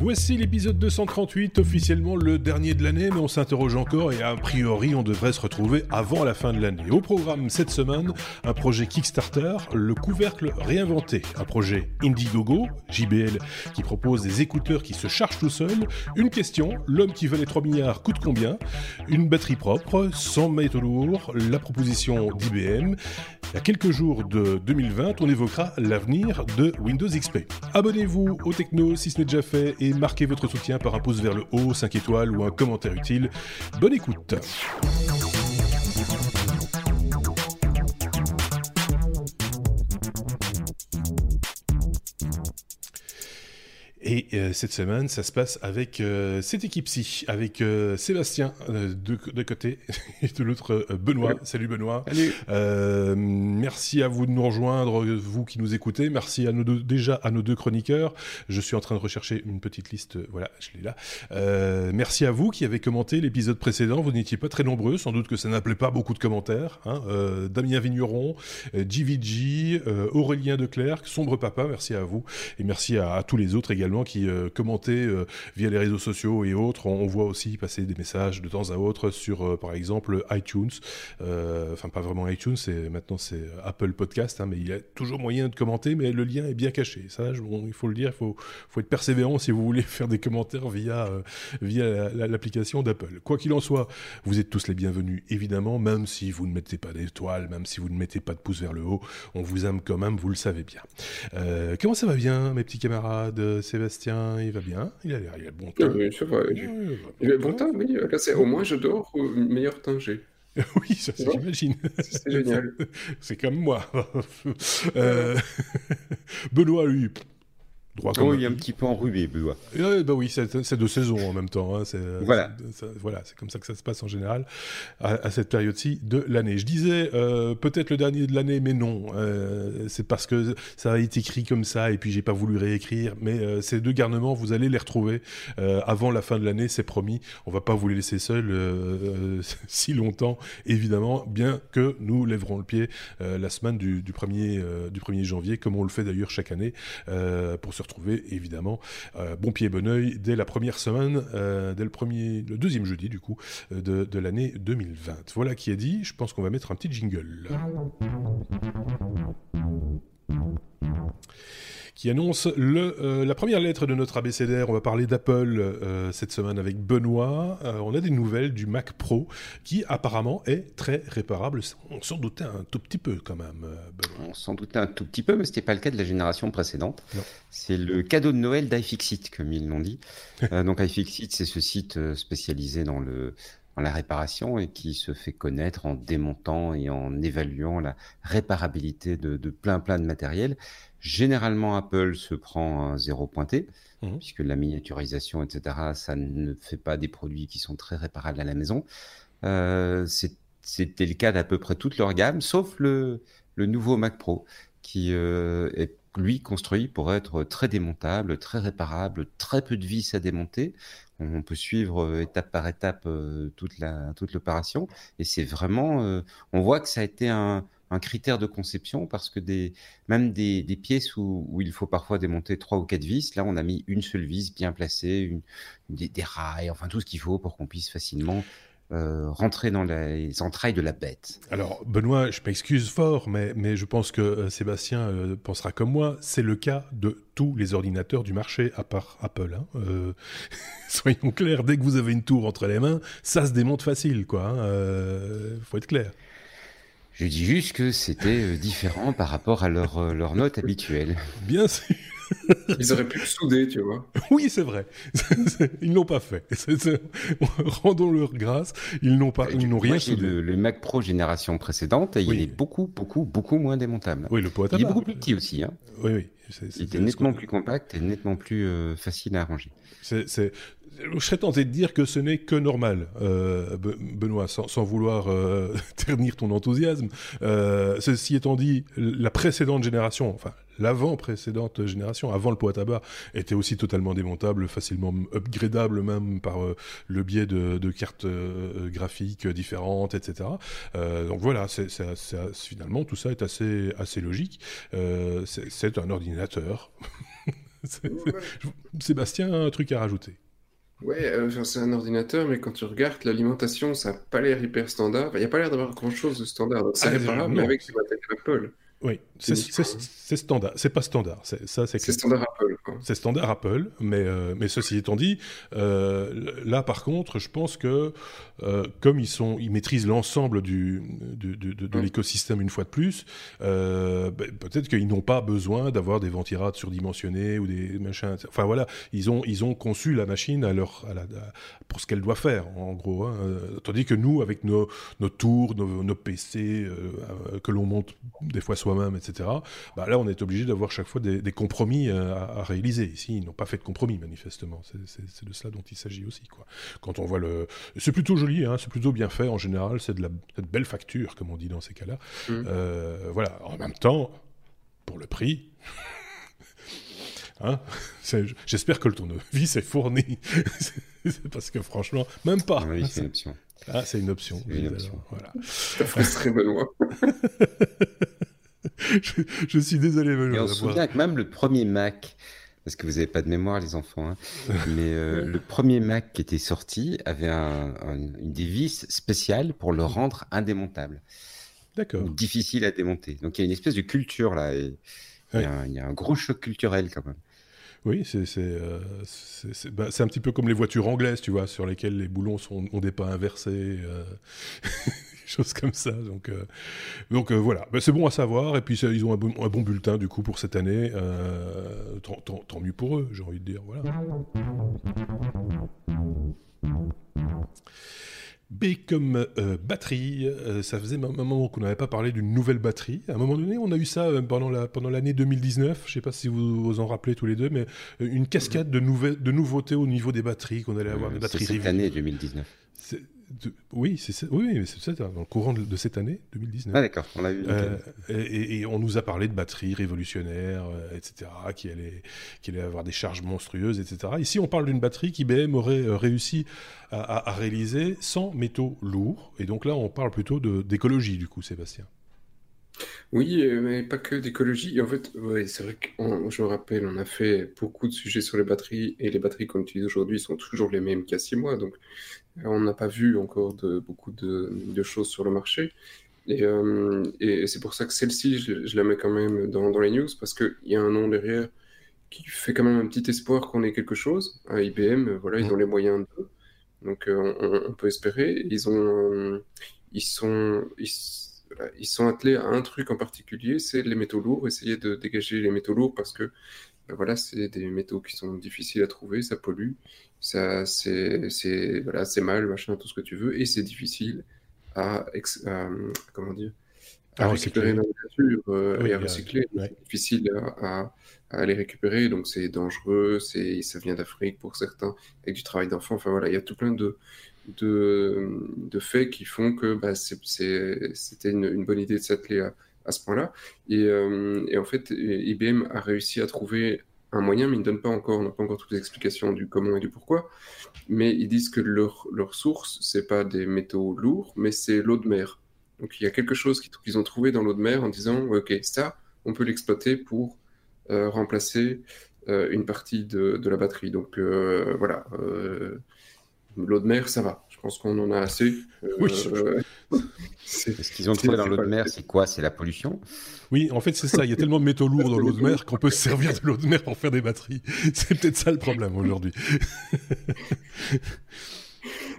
Voici l'épisode 238, officiellement le dernier de l'année, mais on s'interroge encore et a priori on devrait se retrouver avant la fin de l'année. Au programme cette semaine, un projet Kickstarter, le couvercle réinventé, un projet Indiegogo, JBL, qui propose des écouteurs qui se chargent tout seuls, une question, l'homme qui valait 3 milliards coûte combien, une batterie propre, sans métaux lourds, la proposition d'IBM. Il a quelques jours de 2020, on évoquera l'avenir de Windows XP. Abonnez-vous au Techno si ce n'est déjà fait marquez votre soutien par un pouce vers le haut, 5 étoiles ou un commentaire utile. Bonne écoute Et euh, cette semaine, ça se passe avec euh, cette équipe-ci, avec euh, Sébastien de, de, côté et de l'autre Benoît. Salut Benoît. Salut. merci à vous de nous rejoindre, vous qui nous écoutez. Merci à nos deux, déjà à nos deux chroniqueurs. Je suis en train de rechercher une petite liste. Voilà, je l'ai là. merci à vous qui avez commenté l'épisode précédent. Vous n'étiez pas très nombreux, sans doute que ça n'appelait pas beaucoup de commentaires. Hein. Damien Vigneron, JVG, Aurélien Declercq, Sombre Papa, merci à vous. Et merci à, à tous les autres également qui euh, commentaient euh, via les réseaux sociaux et autres. On, voit aussi passer des messages de temps à autre sur, euh, par exemple, iTunes. Enfin, pas vraiment iTunes, c'est maintenant c'est Apple Podcast, hein, mais il y a toujours moyen de commenter, mais le lien est bien caché. Ça, il faut le dire, il faut, faut être persévérant si vous voulez faire des commentaires via, via l'application d'Apple. Quoi qu'il en soit, vous êtes tous les bienvenus, évidemment, même si vous ne mettez pas d'étoiles, même si vous ne mettez pas de pouce vers le haut, on vous aime quand même, vous le savez bien. comment ça va bien, mes petits camarades? Sébastien, il va bien Il a l'air, il a bon. Oui, ça va. Il, a bon temps, oui. Au moins, je dors au meilleur temps j'ai. oui, ça, j'imagine. C'est génial. C'est comme moi. euh... Benoît, lui, oh, il est un petit peu enrhumé, Benoît. bah oui, c'est de saison en même temps. Hein. Voilà. Voilà, c'est comme ça que ça se passe en général à, cette période-ci de l'année. Je disais euh, peut-être le dernier de l'année, mais non. Euh, c'est parce que ça a été écrit comme ça et puis j'ai pas voulu réécrire. Mais euh, ces deux garnements, vous allez les retrouver avant la fin de l'année, c'est promis. On va pas vous les laisser seuls si longtemps, évidemment, bien que nous lèverons le pied la semaine du, du, 1er, du 1er janvier, comme on le fait d'ailleurs chaque année, pour se retrouver évidemment euh, bon pied bon oeil dès la première semaine, euh, dès le premier, le deuxième jeudi du coup euh, de, de l'année 2020. Voilà qui est dit. Je pense qu'on va mettre un petit jingle qui annonce le, euh, la première lettre de notre abécédaire. On va parler d'Apple euh, cette semaine avec Benoît. Euh, on a des nouvelles du Mac Pro qui apparemment est très réparable. On s'en doutait un tout petit peu quand même. Benoît. On s'en doutait un tout petit peu, mais ce n'était pas le cas de la génération précédente. C'est le cadeau de Noël d'iFixit, comme ils l'ont dit. donc iFixit, c'est ce site spécialisé dans le la réparation et qui se fait connaître en démontant et en évaluant la réparabilité de, de plein plein de matériel. Généralement, Apple se prend un zéro pointé, mmh. puisque la miniaturisation, etc., ça ne fait pas des produits qui sont très réparables à la maison. Euh, C'était le cas d'à peu près toute leur gamme, sauf le, le nouveau Mac Pro, qui euh, est lui construit pour être très démontable, très réparable, très peu de vis à démonter. On peut suivre euh, étape par étape euh, toute la toute l'opération, et c'est vraiment, on voit que ça a été un, un critère de conception parce que des, même des, des pièces où, où, il faut parfois démonter trois ou quatre vis, là on a mis une seule vis bien placée, une, des, des rails, enfin tout ce qu'il faut pour qu'on puisse facilement euh, rentrer dans les entrailles de la bête. Alors, Benoît, je m'excuse fort, mais, mais je pense que euh, Sébastien euh, pensera comme moi. C'est le cas de tous les ordinateurs du marché, à part Apple. Hein. Soyons clairs, dès que vous avez une tour entre les mains, ça se démonte facile, quoi. Hein. Faut être clair. Je dis juste que c'était différent par rapport à leur, leur note habituelle. Bien sûr. Ils auraient pu le souder, tu vois. Oui, c'est vrai. Ils l'ont pas fait. Rendons-leur grâce. Ils n'ont pas, ils n'ont rien soudé. Le, le, Mac Pro génération précédente, et il est beaucoup, beaucoup, beaucoup moins démontable. Oui, le poids Il est beaucoup plus petit aussi. Hein. Oui, oui. il était nettement plus compact et nettement plus euh, facile à arranger. C'est je serais tenté de dire que ce n'est que normal, euh, Benoît, sans, sans vouloir euh, ternir ton enthousiasme. Euh, ceci étant dit, la précédente génération, enfin l'avant-précédente génération, avant le pot à tabac, était aussi totalement démontable, facilement upgradable même par euh, le biais de, de cartes euh, graphiques différentes, etc. Euh, donc voilà, c'est, c'est, c'est, finalement tout ça est assez, assez logique. c'est un ordinateur. Sébastien a un truc à rajouter? Ouais, euh, c'est un ordinateur, mais quand tu regardes l'alimentation, ça n'a pas l'air hyper standard. Il n'y a pas l'air d'avoir grand-chose de standard. C'est ah, réparable, mais avec des Apple. Oui, c'est standard. C'est pas standard. C'est standard Apple. C'est standard Apple, mais, euh, mais ceci étant dit, euh, là par contre, je pense que euh, comme ils, sont, ils maîtrisent l'ensemble du, de, de, l'écosystème une fois de plus, ben, peut-être qu'ils n'ont pas besoin d'avoir des ventirades surdimensionnés ou des machins. Enfin voilà, ils ont, ils ont conçu la machine à leur, à la, pour ce qu'elle doit faire, en gros. Hein. Tandis que nous, avec nos, nos tours, nos, nos PC, que l'on monte des fois même etc. Bah, là, on est obligé d'avoir chaque fois des, compromis euh, à, réaliser. Ici, ils n'ont pas fait de compromis, manifestement. C'est de cela dont il s'agit aussi. Quoi. Quand on voit le... C'est plutôt joli, hein, c'est plutôt bien fait en général, c'est de la belle facture, comme on dit dans ces cas-là. Mmh. Euh, voilà, en même temps, pour le prix... Hein J'espère que le tournevis est fourni. parce que franchement, même pas. Oui, c'est une option. Ah, c'est une option. Une option. Voilà. très Benoît. je, suis désolé. Et on se souvient que même le premier Mac, parce que vous n'avez pas de mémoire les enfants, hein, mais euh, le premier Mac qui était sorti avait un, une dévisse spéciale pour le rendre indémontable. D'accord. Difficile à démonter. Donc il y a une espèce de culture là. Et il, y a un, gros choc culturel quand même. Oui, c'est euh, bah, un petit peu comme les voitures anglaises, tu vois, sur lesquelles les boulons sont, ont des pas inversés. Euh. choses comme ça. Donc, euh, euh, voilà, ben, c'est bon à savoir. Et puis ils ont un bon, bulletin du coup pour cette année. Tant, tant, mieux pour eux, j'ai envie de dire. Voilà. B comme batterie, ça faisait un moment qu'on n'avait pas parlé d'une nouvelle batterie. À un moment donné, on a eu ça pendant la pendant l'année 2019. Je ne sais pas si vous vous en rappelez tous les deux, mais une cascade de, de nouveautés au niveau des batteries qu'on allait avoir des batteries. Cette année 2019 oui, c'est oui, c'est ça, dans le courant de, cette année 2019. Ah d'accord, on l'a vu. Euh, et, on nous a parlé de batteries révolutionnaires, euh, etc., qui allaient, qui allait avoir des charges monstrueuses, etc. Ici, on parle d'une batterie qu'IBM aurait euh, réussi à, réaliser sans métaux lourds. Et donc là, on parle plutôt d'écologie, du coup, Sébastien. Oui, mais pas que d'écologie. En fait, c'est vrai que je me rappelle, on a fait beaucoup de sujets sur les batteries, et les batteries qu'on utilise aujourd'hui sont toujours les mêmes qu'il y a six mois. Donc, on n'a pas vu encore de, beaucoup de, choses sur le marché. Et, euh, c'est pour ça que celle-ci, je, la mets quand même dans, les news, parce qu'il y a un nom derrière qui fait quand même un petit espoir qu'on ait quelque chose. À IBM, voilà, ils ont les moyens de. Donc euh, on, peut espérer. Ils, ont, ils, sont, ils, sont attelés à un truc en particulier, c'est les métaux lourds, essayer de dégager les métaux lourds parce que ben voilà, c'est des métaux qui sont difficiles à trouver, ça pollue ça c'est c'est voilà c'est mal machin tout ce que tu veux et c'est difficile à, comment dire à, récupérer dans la nature euh, et à recycler. c'est difficile à, à, les récupérer donc c'est dangereux c'est ça vient d'Afrique pour certains avec du travail d'enfant enfin voilà il y a tout plein de de, de faits qui font que bah, c'était une, une, bonne idée de s'atteler à, à, ce point-là et, euh, en fait IBM a réussi à trouver un moyen, mais ils ne donnent pas encore, on n'a pas encore toutes les explications du comment et du pourquoi. Mais ils disent que leur, leur source, c'est pas des métaux lourds, mais c'est l'eau de mer. Donc il y a quelque chose qu'ils ont trouvé dans l'eau de mer en disant, ok, ça, on peut l'exploiter pour euh, remplacer euh, une partie de, la batterie. Donc voilà, l'eau de mer, ça va. Je pense qu'on en a assez. oui. Ce qu'ils ont trouvé dans l'eau de mer, c'est quoi? C'est la pollution? Oui, en fait, c'est ça. Il y a tellement de métaux lourds dans l'eau de mer qu'on peut se servir de l'eau de mer pour faire des batteries. C'est peut-être ça le problème aujourd'hui.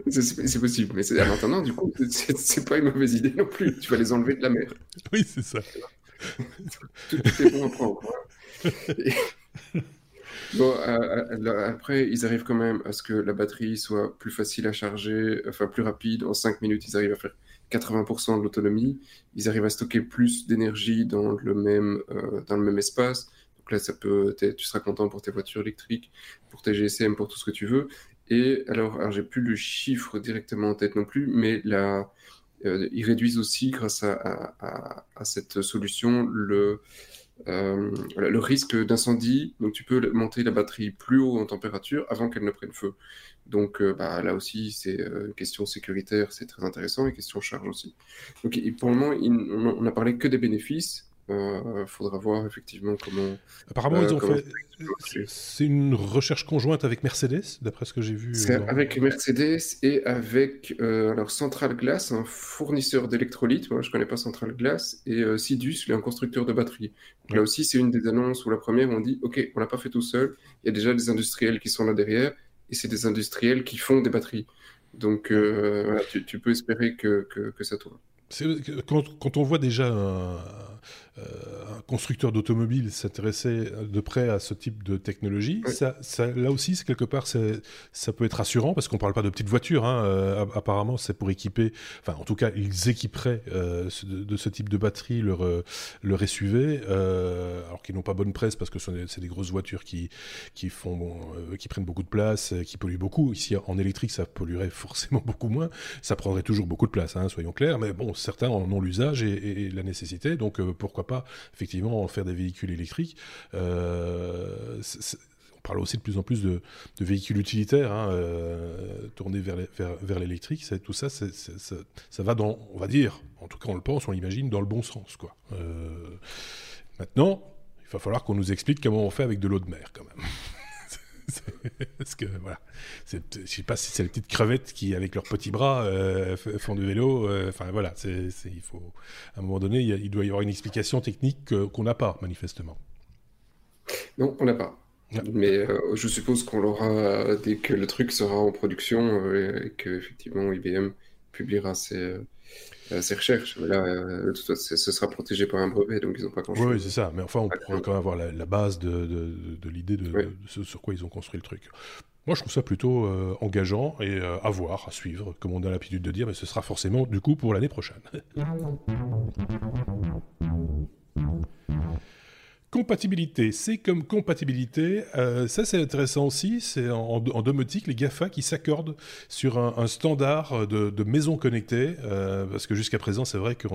C'est possible, mais en attendant, du coup, c'est pas une mauvaise idée non plus. Tu vas les enlever de la mer. Oui, c'est ça. Tout est bon à prendre. Bon, euh, euh, après, ils arrivent quand même à ce que la batterie soit plus facile à charger, enfin plus rapide. En 5 minutes, ils arrivent à faire 80% de l'autonomie. Ils arrivent à stocker plus d'énergie dans le même euh, dans le même espace. Donc là, ça peut, tu seras content pour tes voitures électriques, pour tes GSM, pour tout ce que tu veux. Et alors, alors j'ai plus le chiffre directement en tête non plus, mais euh, ils réduisent aussi, grâce à cette solution, le euh, le risque d'incendie. Donc, tu peux monter la batterie plus haut en température avant qu'elle ne prenne feu. Donc, euh, bah, là aussi, c'est euh, question sécuritaire, c'est très intéressant, et question charge aussi. Donc, pour le moment, on n'a parlé que des bénéfices. Il faudra voir effectivement comment. Apparemment, ils ont fait c'est une recherche conjointe avec Mercedes, d'après ce que j'ai vu. C'est avec Mercedes et avec euh, alors Central Glass, un fournisseur d'électrolytes. Moi, je connais pas Central Glass et euh, Sidus, un constructeur de batteries. Là aussi, c'est une des annonces où la première, on dit OK, on l'a pas fait tout seul. Il y a déjà des industriels qui sont là derrière et c'est des industriels qui font des batteries. Donc, euh, tu, peux espérer que, que, que ça tourne. Quand, quand, on voit déjà un, euh, un constructeur d'automobile s'intéressait de près à ce type de technologie, ça, là aussi, c'est quelque part, ça peut être rassurant parce qu'on ne parle pas de petites voitures. Hein, euh, apparemment, c'est pour équiper, enfin, en tout cas, ils équiperaient euh, de, ce type de batterie leur, leur SUV, alors qu'ils n'ont pas bonne presse parce que c'est des grosses voitures qui, qui, font, qui prennent beaucoup de place, qui polluent beaucoup. Ici, en électrique, ça polluerait forcément beaucoup moins. Ça prendrait toujours beaucoup de place, hein, soyons clairs. Mais bon, certains en ont l'usage et, et, la nécessité, donc pourquoi pas effectivement faire des véhicules électriques. Euh, on parle aussi de plus en plus de, véhicules utilitaires hein, euh, tournés vers, l'électrique. Tout ça, ça, va dans, on va dire, en tout cas on le pense, on l'imagine, dans le bon sens. Euh, maintenant, il va falloir qu'on nous explique comment on fait avec de l'eau de mer quand même. Parce que voilà, je sais pas si c'est les petites crevettes qui, avec leurs petits bras, euh, font du vélo. Euh, enfin voilà, c'est, il faut à un moment donné, il, doit y avoir une explication technique qu'on n'a pas manifestement. Non, on n'a pas. Mais euh, je suppose qu'on l'aura dès que le truc sera en production et que effectivement IBM publiera ses, ces recherches. Là, euh, ce sera protégé par un brevet, donc ils n'ont pas grand-chose. Oui, c'est ça. Mais enfin, on pourra quand même avoir la, base de, de, l'idée de, ce sur quoi ils ont construit le truc. Moi, je trouve ça plutôt euh, engageant et à voir, à suivre, comme on a l'habitude de dire, mais ce sera forcément du coup pour l'année prochaine. Compatibilité, c'est comme compatibilité. Euh, ça, c'est intéressant aussi. C'est en, domotique, les GAFA qui s'accordent sur un, standard de, maison connectée. Euh, parce que jusqu'à présent, c'est vrai qu'il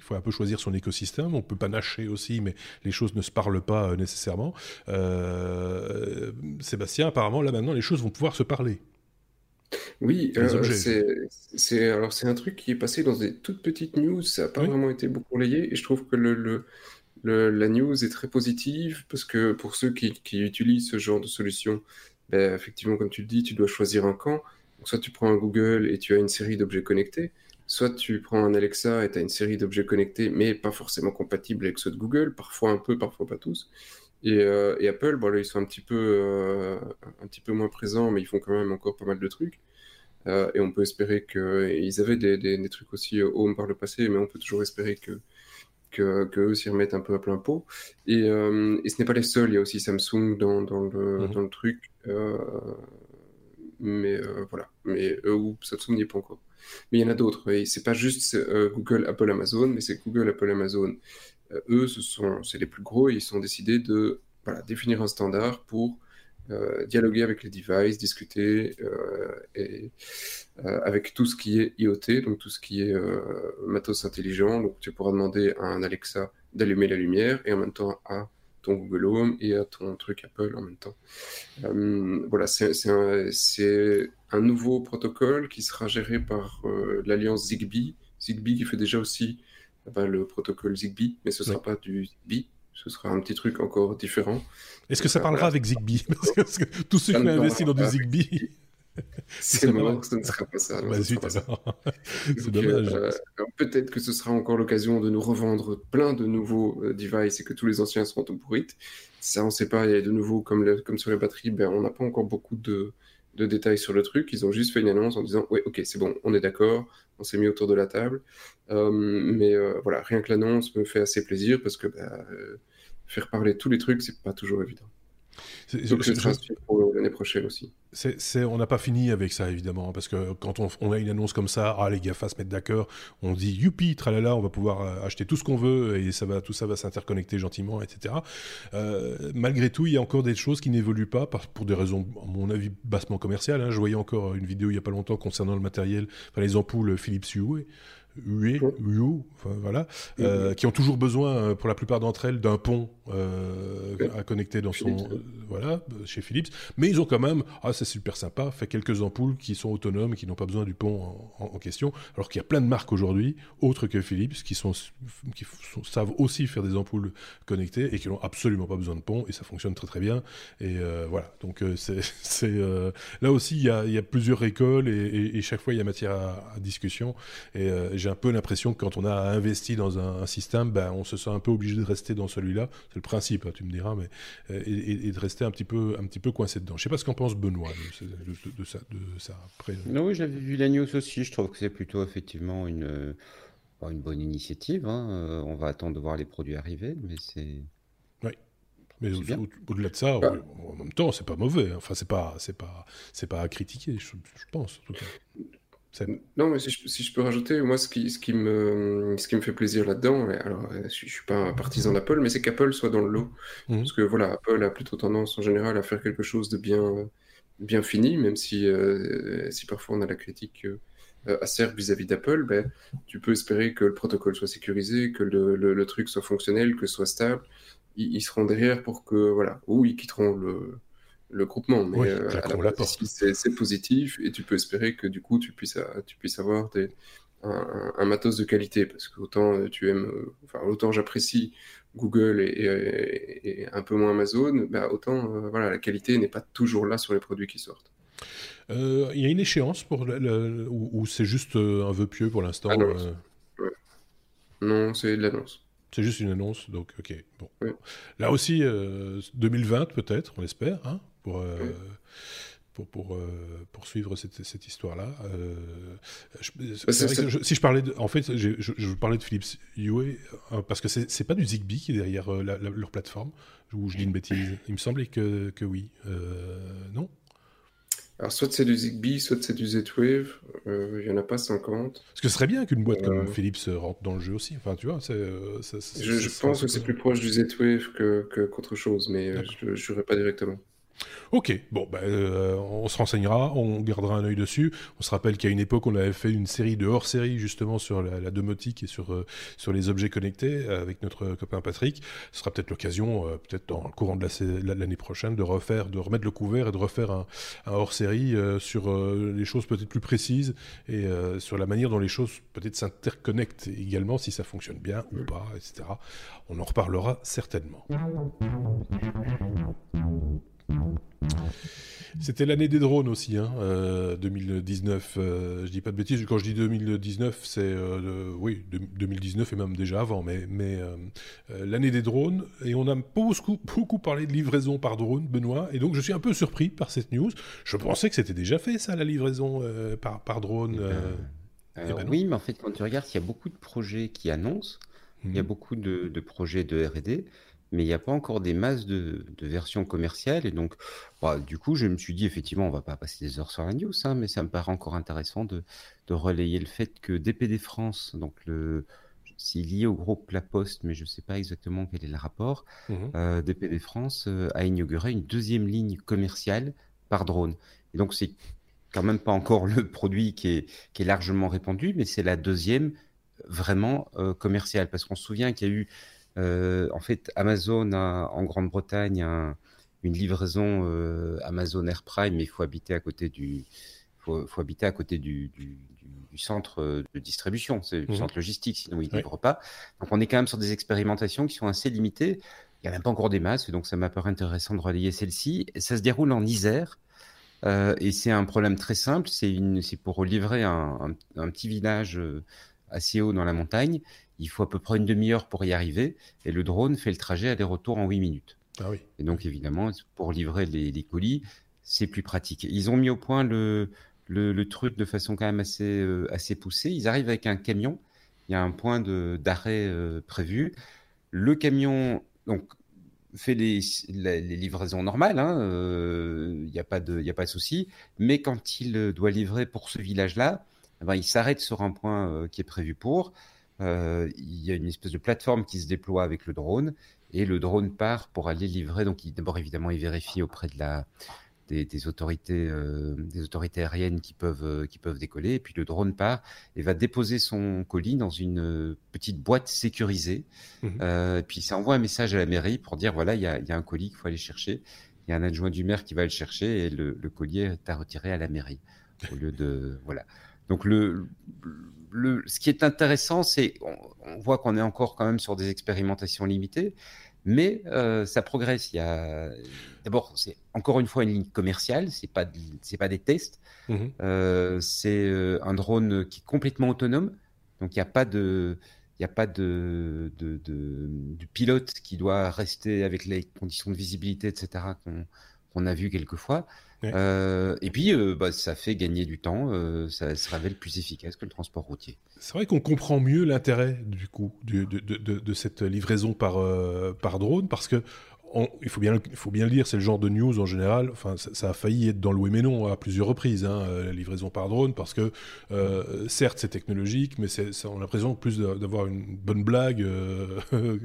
faut un peu choisir son écosystème. On peut pas nacher aussi, mais les choses ne se parlent pas euh, nécessairement. Sébastien, apparemment, là maintenant, les choses vont pouvoir se parler. Oui, c'est alors c'est un truc qui est passé dans des toutes petites news. Ça n'a pas vraiment été beaucoup relayé, et je trouve que le la news est très positive parce que pour ceux qui, utilisent ce genre de solution, ben, effectivement, comme tu le dis, tu dois choisir un camp. soit tu prends un Google et tu as une série d'objets connectés, soit tu prends un Alexa et tu as une série d'objets connectés, mais pas forcément compatibles avec ceux de Google, parfois un peu, parfois pas tous. Et, euh, Apple, bon, là, ils sont un petit, peu, euh, un petit peu moins présents, mais ils font quand même encore pas mal de trucs. Euh, et on peut espérer qu'ils avaient des, des, trucs aussi home par le passé, mais on peut toujours espérer que que, s'y remettent un peu à plein pot. Et, euh, et ce n'est pas les seuls, il y a aussi Samsung dans, dans, le, mhm. dans le, truc. Euh, mais euh, voilà, mais ou Samsung n'y est pas encore. Mais il y en a d'autres, et c'est pas juste Google, Apple, Amazon, mais c'est Google, Apple, Amazon. eux, ce sont, c'est les plus gros, et ils sont décidés de voilà, définir un standard pour euh, dialoguer avec les devices, discuter euh, et, euh, avec tout ce qui est IoT, donc tout ce qui est matos intelligent. Donc tu pourras demander à un Alexa d'allumer la lumière et en même temps à ton Google Home et à ton truc Apple en même temps. voilà, c'est un, un, nouveau protocole qui sera géré par l'alliance Zigbee. Zigbee qui fait déjà aussi bah, le protocole Zigbee, mais ce ne sera pas du Zigbee, ce sera un petit truc encore différent. Est-ce que ça parlera avec Zigbee? Parce que tous ceux qui ont investi dans du Zigbee. C'est mort, ce ne sera pas ça. Bah, c'est dommage. Euh, peut-être que ce sera encore l'occasion de nous revendre plein de nouveaux euh, devices et que tous les anciens seront tout pourrites. Ça, on ne sait pas. Il y a de nouveau, comme, comme sur les batteries, ben, on n'a pas encore beaucoup de, de, détails sur le truc. Ils ont juste fait une annonce en disant Ouais, ok, c'est bon, on est d'accord, on s'est mis autour de la table. Euh, mais voilà, rien que l'annonce me fait assez plaisir parce que. Ben, faire parler tous les trucs, c'est pas toujours évident. Donc pour l'année prochaine aussi. on n'a pas fini avec ça évidemment, parce que quand on, a une annonce comme ça, ah les GAFA se mettent d'accord, on dit youpi, tralala, on va pouvoir euh, acheter tout ce qu'on veut et ça va, tout ça va s'interconnecter gentiment, etc. Euh, malgré tout, il y a encore des choses qui n'évoluent pas pour des raisons, à mon avis, bassement commerciales. Hein. Je voyais encore une vidéo il y a pas longtemps concernant le matériel, enfin les ampoules Philips Hue UE, enfin, voilà, euh, qui ont toujours besoin, euh, pour la plupart d'entre elles, d'un pont euh, à connecter dans son, voilà, chez Philips. Mais ils ont quand même, ah c'est super sympa, fait quelques ampoules qui sont autonomes, qui n'ont pas besoin du pont en, question. Alors qu'il y a plein de marques aujourd'hui, autres que Philips, qui sont, qui savent aussi faire des ampoules connectées et qui n'ont absolument pas besoin de pont et ça fonctionne très très bien. Et voilà, donc c'est, là aussi il y a, y a, plusieurs écoles et, chaque fois il y a matière à, à discussion. Et j'ai un peu l'impression que quand on a investi dans un, système, ben, on se sent un peu obligé de rester dans celui-là. C'est le principe, hein, tu me diras, mais euh, et, de rester un petit peu, un petit peu coincé dedans. Je sais pas ce qu'en pense Benoît de, ça, de ça. Après. Non, oui, j'avais vu la news aussi. Je trouve que c'est plutôt effectivement une, une bonne initiative. Hein. Euh, on va attendre de voir les produits arriver, mais c'est. Oui. Mais au-delà de ça, bah. en même temps, c'est pas mauvais. Enfin, c'est pas, c'est pas, c'est pas à critiquer, je, je pense. En tout cas. Non, mais si je, peux rajouter, moi, ce qui, ce qui, me, ce qui me fait plaisir là-dedans, alors je, ne suis pas un partisan d'Apple, mais c'est qu'Apple soit dans le lot. Mmh. Parce que voilà, Apple a plutôt tendance en général à faire quelque chose de bien, bien fini, même si, euh, si parfois on a la critique euh, acerbe vis-à-vis d'Apple, ben, tu peux espérer que le protocole soit sécurisé, que le, le, truc soit fonctionnel, que ce soit stable. Ils, ils, seront derrière pour que, voilà, ou ils quitteront le, le groupement. Mais euh, c'est positif et tu peux espérer que du coup tu puisses, tu puisses avoir des, un, matos de qualité parce que autant euh, tu aimes, euh, enfin autant j'apprécie Google et, un peu moins Amazon, bah, autant voilà la qualité n'est pas toujours là sur les produits qui sortent. Il y a une échéance pour le, ou, c'est juste un vœu pieux pour l'instant Non, c'est de l'annonce. C'est juste une annonce, donc ok. Bon. Là aussi, 2020 peut-être, on l'espère. Hein? Pour, euh, pour, pour euh, poursuivre cette, cette histoire-là. Euh, si je parlais, de, en fait, je, je, parlais de Philips Hue parce que c'est pas du Zigbee qui est derrière leur plateforme, ou je dis une bêtise. Il me semblait que, que oui. non alors, soit c'est du Zigbee, soit c'est du Z-Wave. Il n'y en a pas 50. Parce que ce serait bien qu'une boîte comme Philips rentre dans le jeu aussi. Enfin, tu vois, c'est. je, pense que c'est plus proche du Z-Wave qu'autre chose, mais je ne jurerai pas directement. Ok, bon, ben, euh, on se renseignera, on gardera un œil dessus. On se rappelle qu'à une époque, on avait fait une série de hors-série justement sur la, domotique et sur, euh, sur les objets connectés avec notre copain Patrick. Ce sera peut-être l'occasion, euh, peut-être dans le courant de l'année prochaine, de refaire, de remettre le couvert et de refaire un, hors-série sur les choses peut-être plus précises et sur la manière dont les choses peut-être s'interconnectent également, si ça fonctionne bien ou pas, etc. On en reparlera certainement. C'était l'année des drones aussi, hein, 2019. Euh, euh, je dis pas de bêtises, quand je dis 2019, c'est euh, oui 2019 et même déjà avant, mais, mais l'année des drones. Et on a beaucoup, beaucoup parlé de livraison par drone, Benoît. Et donc je suis un peu surpris par cette news. Je pensais que c'était déjà fait ça, la livraison par, par drone. Eh ben oui, mais en fait, quand tu regardes, il y a beaucoup de projets qui annoncent. Il y a mmh. beaucoup de, de projets de R&D mais il n'y a pas encore des masses de, versions commerciales. Et donc, bah, du coup, je me suis dit, effectivement, on va pas passer des heures sur la news, hein, mais ça me paraît encore intéressant de, relayer le fait que DPD France, donc le, c'est lié au groupe La Poste, mais je ne sais pas exactement quel est le rapport, mmh euh, DPD France euh, a inauguré une deuxième ligne commerciale par drone. Et donc, c'est quand même pas encore le produit qui est, qui est largement répandu, mais c'est la deuxième vraiment euh, commerciale. Parce qu'on se souvient qu'il y a eu en fait, Amazon a en Grande-Bretagne une livraison euh, Amazon Air Prime, mais il faut habiter à côté du, faut, habiter à côté du, centre de distribution, c'est du mmh centre logistique, sinon ils ne livrent pas. Donc on est quand même sur des expérimentations qui sont assez limitées. Il n'y a même pas encore des masses, donc ça m'a paru intéressant de relayer celle-ci. Ça se déroule en Isère. Euh, et c'est un problème très simple, c'est pour livrer un, un, petit village assez haut dans la montagne il faut à peu près une demi-heure pour y arriver, et le drone fait le trajet aller-retour en 8 minutes. Ah oui. Et donc, évidemment, pour livrer les, colis, c'est plus pratique. Ils ont mis au point le, le, truc de façon quand même assez, euh, assez poussée. Ils arrivent avec un camion, il y a un point d'arrêt euh, prévu. Le camion donc, fait les, les, livraisons normales, hein, euh, il n'y a pas de, y a pas de souci, mais quand il doit livrer pour ce village-là, eh ben, il s'arrête sur un point qui est prévu pour. Euh, il y a une espèce de plateforme qui se déploie avec le drone et le drone part pour aller livrer. Donc, d'abord, évidemment, il vérifie auprès de la, des, autorités, des autorités aériennes qui peuvent, qui peuvent décoller. Et puis le drone part et va déposer son colis dans une petite boîte sécurisée. Mmh et puis ça envoie un message à la mairie pour dire voilà, il y a, y a, un colis qu'il faut aller chercher. Il y a un adjoint du maire qui va le chercher et le, le collier est à retirer à la mairie au lieu de voilà. Donc le, le, ce qui est intéressant, c'est on, voit qu'on est encore quand même sur des expérimentations limitées, mais euh, ça progresse. Il y a d'abord, c'est encore une fois une ligne commerciale, c'est pas c'est pas des tests. Mmh euh, c'est euh, un drone qui est complètement autonome, donc il n'y a pas de il n'y a pas de, de, de, de, pilote qui doit rester avec les conditions de visibilité, etc., qu'on a vu quelquefois. Euh, et puis, euh, bah, ça fait gagner du temps, euh, ça se révèle plus efficace que le transport routier. C'est vrai qu'on comprend mieux l'intérêt du coup de, de, de, de, cette livraison par, par drone parce que il, faut bien, il faut bien le dire, c'est le genre de news en général. Enfin, ça, a failli être dans le non à plusieurs reprises, hein, la livraison par drone, parce que euh, certes c'est technologique, mais c'est, on a l'impression plus d'avoir une bonne blague, euh,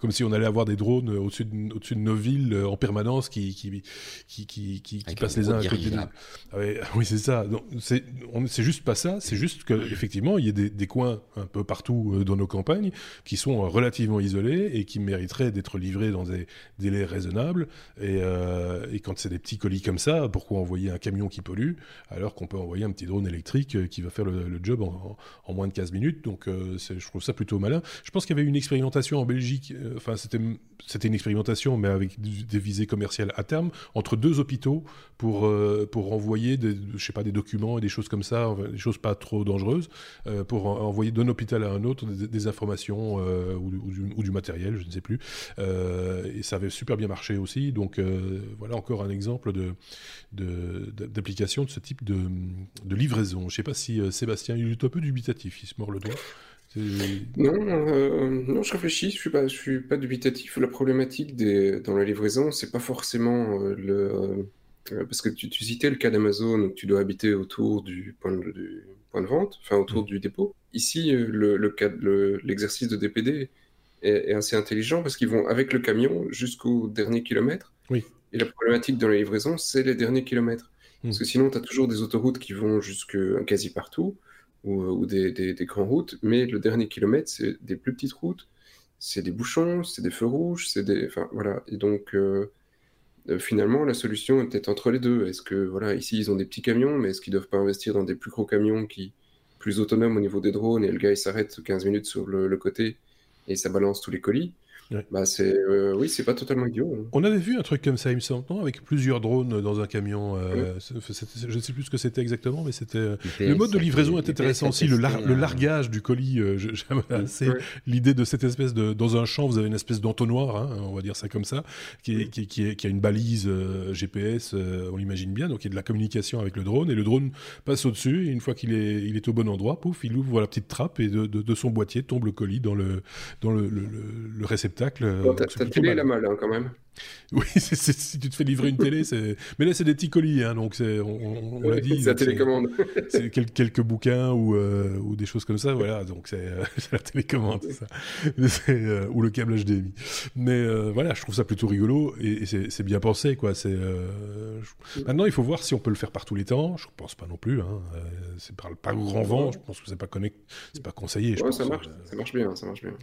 comme si on allait avoir des drones au-dessus de, au-dessus de nos villes euh, en permanence qui, qui, qui, qui, qui passent les uns à côté des autres. Ah oui, c'est ça. c'est, c'est juste pas ça, c'est juste qu'effectivement, il y a des, des, coins un peu partout dans nos campagnes qui sont relativement isolés et qui mériteraient d'être livrés dans des délai raisonnable. Et, euh, et quand c'est des petits colis comme ça, pourquoi envoyer un camion qui pollue alors qu'on peut envoyer un petit drone électrique euh, qui va faire le, job en, moins de 15 minutes Donc euh, je trouve ça plutôt malin. Je pense qu'il y avait une expérimentation en Belgique, enfin c'était c'était une expérimentation, mais avec des visées commerciales à terme, entre deux hôpitaux pour, pour envoyer des, je sais pas, des documents et des choses comme ça, des choses pas trop dangereuses, pour envoyer d'un hôpital à un autre des, informations ou, du, ou, du, matériel, je ne sais plus. et ça avait super bien marché aussi. Donc euh, voilà encore un exemple de, d'application de, ce type de, de livraison. Je ne sais pas si euh, Sébastien, il est un peu dubitatif, il se mord le doigt. Non, euh, non, je réfléchis, je suis pas, je suis pas dubitatif. La problématique des, dans la livraison, c'est pas forcément le, parce que tu, citais le cas d'Amazon où tu dois habiter autour du point de, du point de vente, enfin autour mm. du dépôt. Ici, le, le cas, l'exercice de DPD est, assez intelligent parce qu'ils vont avec le camion jusqu'au dernier kilomètre. Oui. Et la problématique dans la livraison, c'est les derniers kilomètres. Hmm. Parce que sinon, tu as toujours des autoroutes qui vont jusque quasi partout, ou, ou des, des, des, grandes routes, mais le dernier kilomètre, c'est des plus petites routes, c'est des bouchons, c'est des feux rouges, c'est des. Enfin, voilà. Et donc. Euh, euh, finalement, la solution est peut-être entre les deux. Est-ce que, voilà, ici, ils ont des petits camions, mais est-ce qu'ils doivent pas investir dans des plus gros camions qui, plus autonomes au niveau des drones, et le gars, il s'arrête 15 minutes sur le, le côté, et ça balance tous les colis. Bah c'est euh, oui, c'est pas totalement idiot. Hein. On avait vu un truc comme ça, il me semble, avec plusieurs drones dans un camion. Euh, je ne sais plus ce que c'était exactement, mais c'était euh, le mode de livraison est intéressant aussi. Le, le, largage du colis, j'aime assez l'idée de cette espèce de dans un champ, vous avez une espèce d'entonnoir, hein, on va dire ça comme ça, qui, qui, qui, qui a une balise GPS, on l'imagine bien, donc il y a de la communication avec le drone et le drone passe au-dessus et une fois qu'il est il est au bon endroit, pouf, il ouvre la petite trappe et de, de, son boîtier tombe le colis dans le dans le, le, le réceptacle Bon, T'as télé la malle hein, quand même. Oui, si tu te fais livrer une télé, c'est. Mais là, c'est des petits colis, hein, donc c'est, on, on l'a dit. C'est la télécommande. C'est quelques, bouquins ou, euh, ou des choses comme ça, voilà. Donc c'est euh, la télécommande, ça. Euh, ou le câble HDMI. Mais voilà, je trouve ça plutôt rigolo et, c'est bien pensé, quoi. C'est. Maintenant, il faut voir si on peut le faire par tous les temps. Je pense pas non plus. Hein. c'est par pas grand vent. Je pense que c'est pas connect... c'est pas conseillé. Je ça marche. Ça marche bien. Ça marche bien.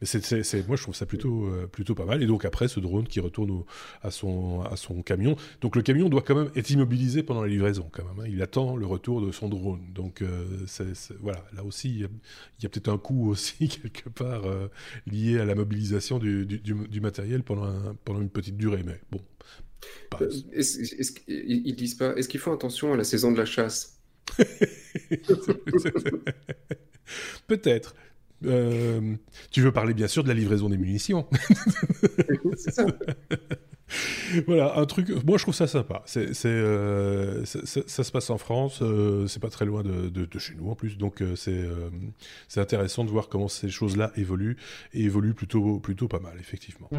Mais c'est, moi, je trouve ça plutôt, plutôt pas mal. Et donc après, ce drone qui tourne à, son, à son camion. Donc le camion doit quand même être immobilisé pendant la livraison, quand même. Hein. Il attend le retour de son drone. Donc euh, voilà, là aussi, il y a, peut-être un coût aussi, quelque part, euh, lié à la mobilisation du, du, matériel pendant, pendant une petite durée. Mais bon. Euh, ils disent pas, est-ce qu'ils font attention à la saison de la chasse? Peut-être. Euh, tu veux parler bien sûr de la livraison des munitions. ça. voilà, un truc. Moi, je trouve ça sympa. Euh, ça, se passe en France. Euh, c'est pas très loin de, de, chez nous en plus. Donc, c'est, c'est intéressant de voir comment ces choses-là évoluent et évoluent plutôt, plutôt pas mal, effectivement.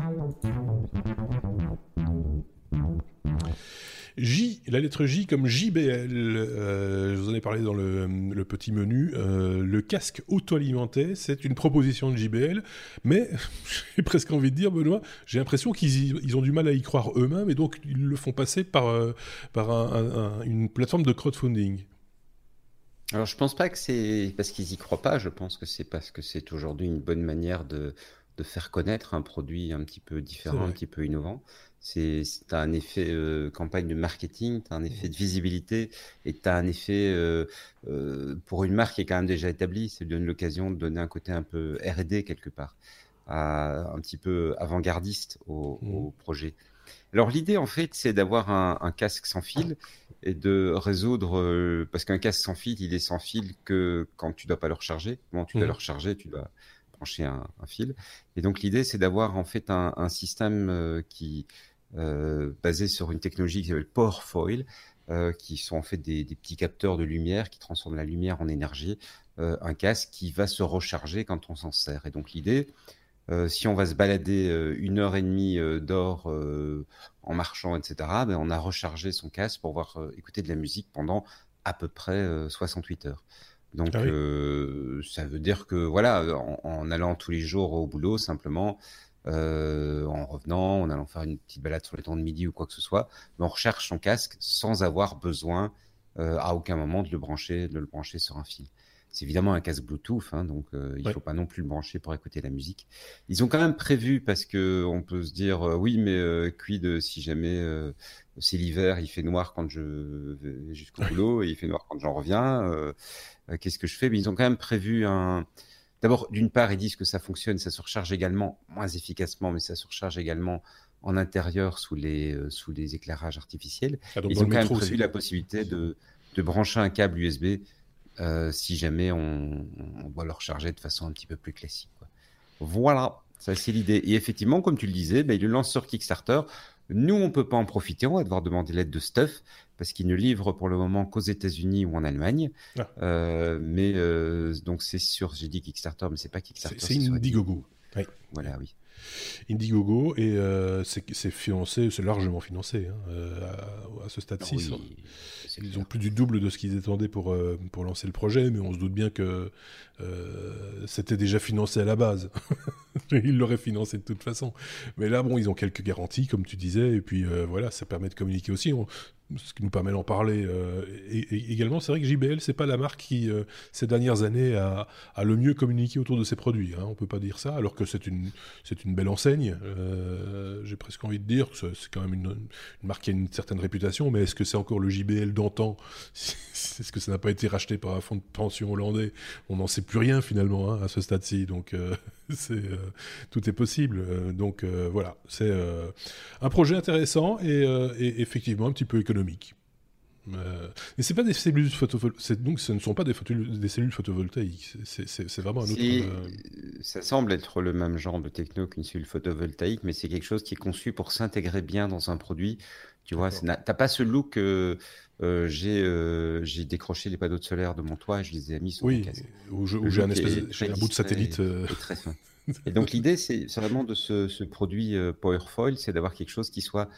J, la lettre J comme JBL. je vous en ai parlé dans le, petit menu. le casque auto-alimenté, c'est une proposition de JBL, mais j'ai presque envie de dire, Benoît, j'ai l'impression qu'ils ont du mal à y croire eux-mêmes et donc ils le font passer par, par une plateforme de crowdfunding. Alors je pense pas que c'est parce qu'ils y croient pas, je pense que c'est parce que c'est aujourd'hui une bonne manière de, de, faire connaître un produit un petit peu différent, un petit peu innovant. C'est as un effet euh, campagne de marketing, tu as un effet de visibilité et tu as un effet euh, euh, pour une marque qui est quand même déjà établie, c'est donne l'occasion de donner un côté un peu R&D quelque part, un petit peu avant-gardiste au, mmh. au projet. Alors l'idée en fait, c'est d'avoir un, casque sans fil et de résoudre euh, parce qu'un casque sans fil, il est sans fil que quand tu dois pas le recharger. Quand tu dois mmh. le recharger, tu dois brancher un, fil. Et donc l'idée, c'est d'avoir en fait un, système euh, qui euh, basé sur une technologie qui s'appelle Power Foil, qui sont en fait des, petits capteurs de lumière qui transforment la lumière en énergie. un casque qui va se recharger quand on s'en sert. Et donc l'idée, euh, si on va se balader euh, une heure et demie euh, d'or en marchant, etc., ben on a rechargé son casque pour pouvoir écouter de la musique pendant à peu près 68 heures. Donc ah ça veut dire que voilà, en, allant tous les jours au boulot, simplement, en revenant, en allant faire une petite balade sur les temps de midi ou quoi que ce soit, on recharge son casque sans avoir besoin à aucun moment de le brancher, de le brancher sur un fil. C'est évidemment un casque Bluetooth, hein, donc euh, il ne faut pas non plus le brancher pour écouter la musique. Ils ont quand même prévu, parce que on peut se dire, euh, oui, mais euh, quid si jamais c'est l'hiver, il fait noir quand je vais jusqu'au boulot et il fait noir quand j'en reviens, qu'est-ce que je fais? Mais ils ont quand même prévu un... D'abord, d'une part, ils disent que ça fonctionne, ça se recharge également, moins efficacement, mais ça se recharge également en intérieur sous les, sous les éclairages artificiels. Ah, ils ont quand même prévu la possibilité de, de brancher un câble USB euh, si jamais on, on, doit le recharger de façon un petit peu plus classique. Voilà, ça c'est l'idée. Et effectivement, comme tu le disais, ben, il le lance sur Kickstarter. Nous, on peut pas en profiter, on va devoir demander l'aide de Stuff parce qu'il ne livre pour le moment qu'aux États-Unis ou en Allemagne. Ah. Euh, mais euh, donc c'est sur, j'ai dit Kickstarter, mais c'est pas Kickstarter. C'est Indiegogo. Oui. Voilà, oui. Indiegogo et c'est financé, c'est largement financé hein, à, ce stade-ci. Ah ils ont plus du double de ce qu'ils attendaient pour, euh, pour lancer le projet, mais on se doute bien que euh, c'était déjà financé à la base. ils l'auraient financé de toute façon. Mais là, bon, ils ont quelques garanties, comme tu disais, et puis euh, voilà, ça permet de communiquer aussi ce qui nous permet d'en parler. Euh, et, également, c'est vrai que JBL, c'est pas la marque qui, euh, ces dernières années, a, le mieux communiqué autour de ses produits. Hein, on peut pas dire ça, alors que c'est une, une belle enseigne. Euh, j'ai presque envie de dire que c'est quand même une, marque qui a une certaine réputation, mais est-ce que c'est encore le JBL d'antan Est-ce que ça n'a pas été racheté par un fonds de pension hollandais? On n'en sait plus rien finalement hein, à ce stade-ci. Donc, c'est, tout est possible. donc voilà, c'est un projet intéressant et, et effectivement un petit peu économique. Euh, mais c'est pas des cellules photovoltaïques. Donc, ce ne sont pas des, des cellules photovoltaïques. C'est vraiment un autre. Euh, ça semble être le même genre de techno qu'une cellule photovoltaïque, mais c'est quelque chose qui est conçu pour s'intégrer bien dans un produit. Tu vois, t'as pas ce look. Euh, j'ai décroché les panneaux de solaire de mon toit et je les ai mis sur oui, Ou j'ai un, un bout de satellite. très fin. et donc l'idée, c'est vraiment de ce, ce produit Powerfoil, c'est d'avoir quelque chose qui soit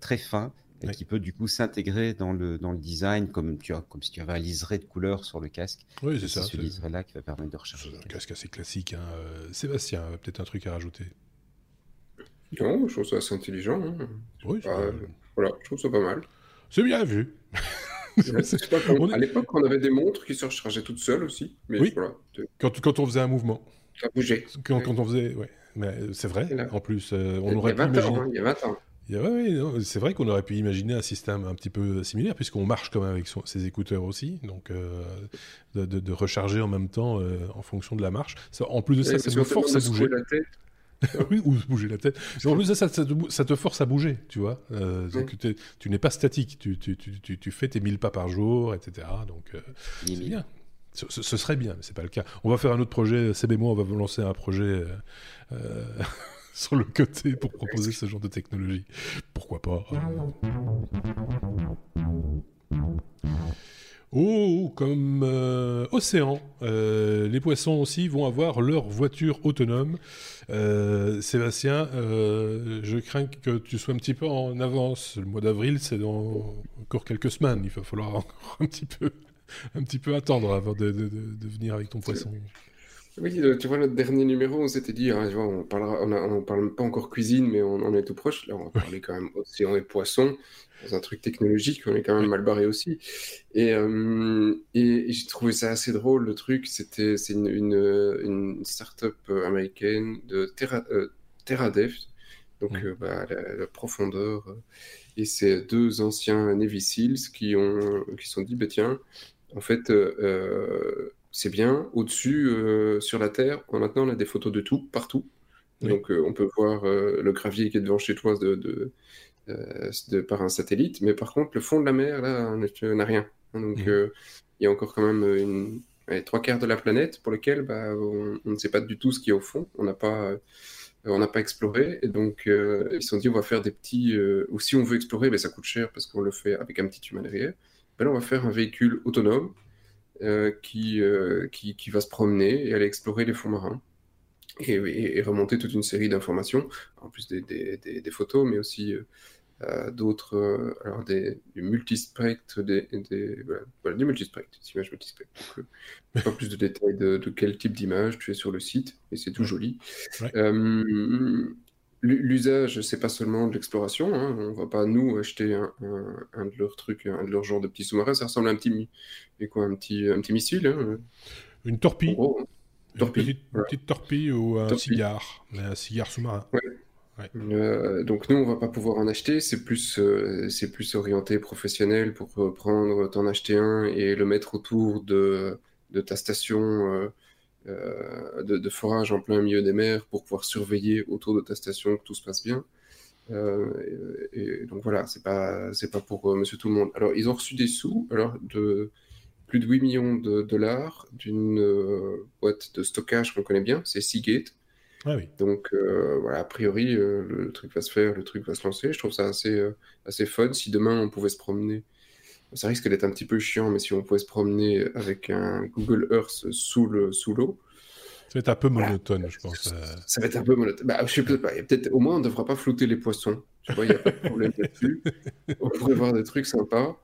très fin, et qui peut du coup s'intégrer dans le, dans le design comme, tu as, comme si tu avais un liseré de couleur sur le casque. Oui, c'est ça. C'est ce liseré-là qui va permettre de recharger. un casque assez classique. Hein. Euh, Sébastien, peut-être un truc à rajouter Non, je trouve ça assez intelligent. Hein. Oui, voilà, je trouve ça pas mal. C'est bien vu. À l'époque, on avait des montres qui se rechargeaient toutes seules aussi. Mais oui, quand, quand, on faisait un mouvement. Ça bougeait. Quand, quand on faisait, ouais. Mais c'est vrai, en plus, euh, on aurait pu imaginer... Hein, il y a 20 ans. Oui, c'est vrai qu'on aurait pu imaginer un système un petit peu similaire, puisqu'on marche quand même avec ses écouteurs aussi, donc euh, de, recharger en même temps euh, en fonction de la marche. en plus de ça, ça nous force à bouger. La tête. Oui, ou bouger la tête. en plus de ça, ça te, force à bouger, tu vois. Euh, tu n'es pas statique, tu, tu, tu, tu, fais tes 1000 pas par jour, etc. Donc, c'est bien. Ce, ce, serait bien, mais c'est pas le cas. On va faire un autre projet, CB moi, on va vous lancer un projet sur le côté pour proposer ce genre de technologie. Pourquoi pas Oh, comme océan. les poissons aussi vont avoir leur voiture autonome. Sébastien, je crains que tu sois un petit peu en avance. Le mois d'avril, c'est dans encore quelques semaines. Il va falloir encore un petit peu, un petit peu attendre avant de venir avec ton poisson. Oui, euh, tu vois, notre dernier numéro, on s'était dit, hein, on on, parle pas encore cuisine, mais on, est tout proche. Là, on va parler quand même océan et poisson, dans un truc technologique, on est quand même mal barré aussi. Et, euh, et, j'ai trouvé ça assez drôle, le truc. C'était, c'est une, une, une start-up euh, américaine de Terra, donc bah, la, profondeur. et c'est deux anciens Navy Seals qui ont, qui sont dit, bah, tiens, en fait, c'est bien. Au-dessus, euh, sur la Terre, maintenant, on a des photos de tout, partout. Donc, euh, on peut voir euh, le gravier qui est devant chez toi de, de, par un satellite. Mais par contre, le fond de la mer, là, n'a rien. Donc, mmh. il y a encore quand même une, trois quarts de la planète pour lesquels bah, on, ne sait pas du tout ce qu'il y a au fond. On n'a pas, on n'a pas exploré. Et donc, ils se sont dit, on va faire des petits. ou si on veut explorer, ben, ça coûte cher parce qu'on le fait avec un petit humain derrière. Ben, on va faire un véhicule autonome euh, qui, euh, qui, qui, va se promener et aller explorer les fonds marins et, remonter toute une série d'informations, en plus des, des, des, photos, mais aussi euh, d'autres, alors des, du multispectre, des, des, voilà, du multispectre, des images multispectre. Donc, pas plus de détails de, de quel type d'image tu es sur le site, et c'est tout joli. L'usage, c'est pas seulement de l'exploration. Hein. On va pas nous acheter un, un, de leurs trucs, un de leurs genres de petits sous-marins. Ça ressemble à un petit, et quoi, un petit, un petit missile. Hein. Une torpille. Une, petite, torpille ou un cigare, un cigare sous-marin. Euh, donc nous, on va pas pouvoir en acheter. C'est plus, euh, c'est plus orienté professionnel pour prendre, t'en acheter un et le mettre autour de, de ta station. Euh, euh, de, forage en plein milieu des mers pour pouvoir surveiller autour de ta station que tout se passe bien. Euh, et, donc voilà, c'est pas c'est pas pour euh, Monsieur Tout le Monde. Alors ils ont reçu des sous, alors de plus de 8 millions de dollars d'une boîte de stockage qu'on connaît bien, c'est Seagate. Ah oui. Donc voilà, a priori le truc va se faire, le truc va se lancer. Je trouve ça assez assez fun. Si demain on pouvait se promener ça risque d'être un petit peu chiant, mais si on pouvait se promener avec un Google Earth sous l'eau, sous ça va être un peu monotone, je pense. Euh. Ça va être un peu monotone. Bah, je sais pas. Peut-être, au moins, on ne devra pas flouter les poissons. Tu vois, il n'y a pas de problème là-dessus. On pourrait voir des trucs sympas.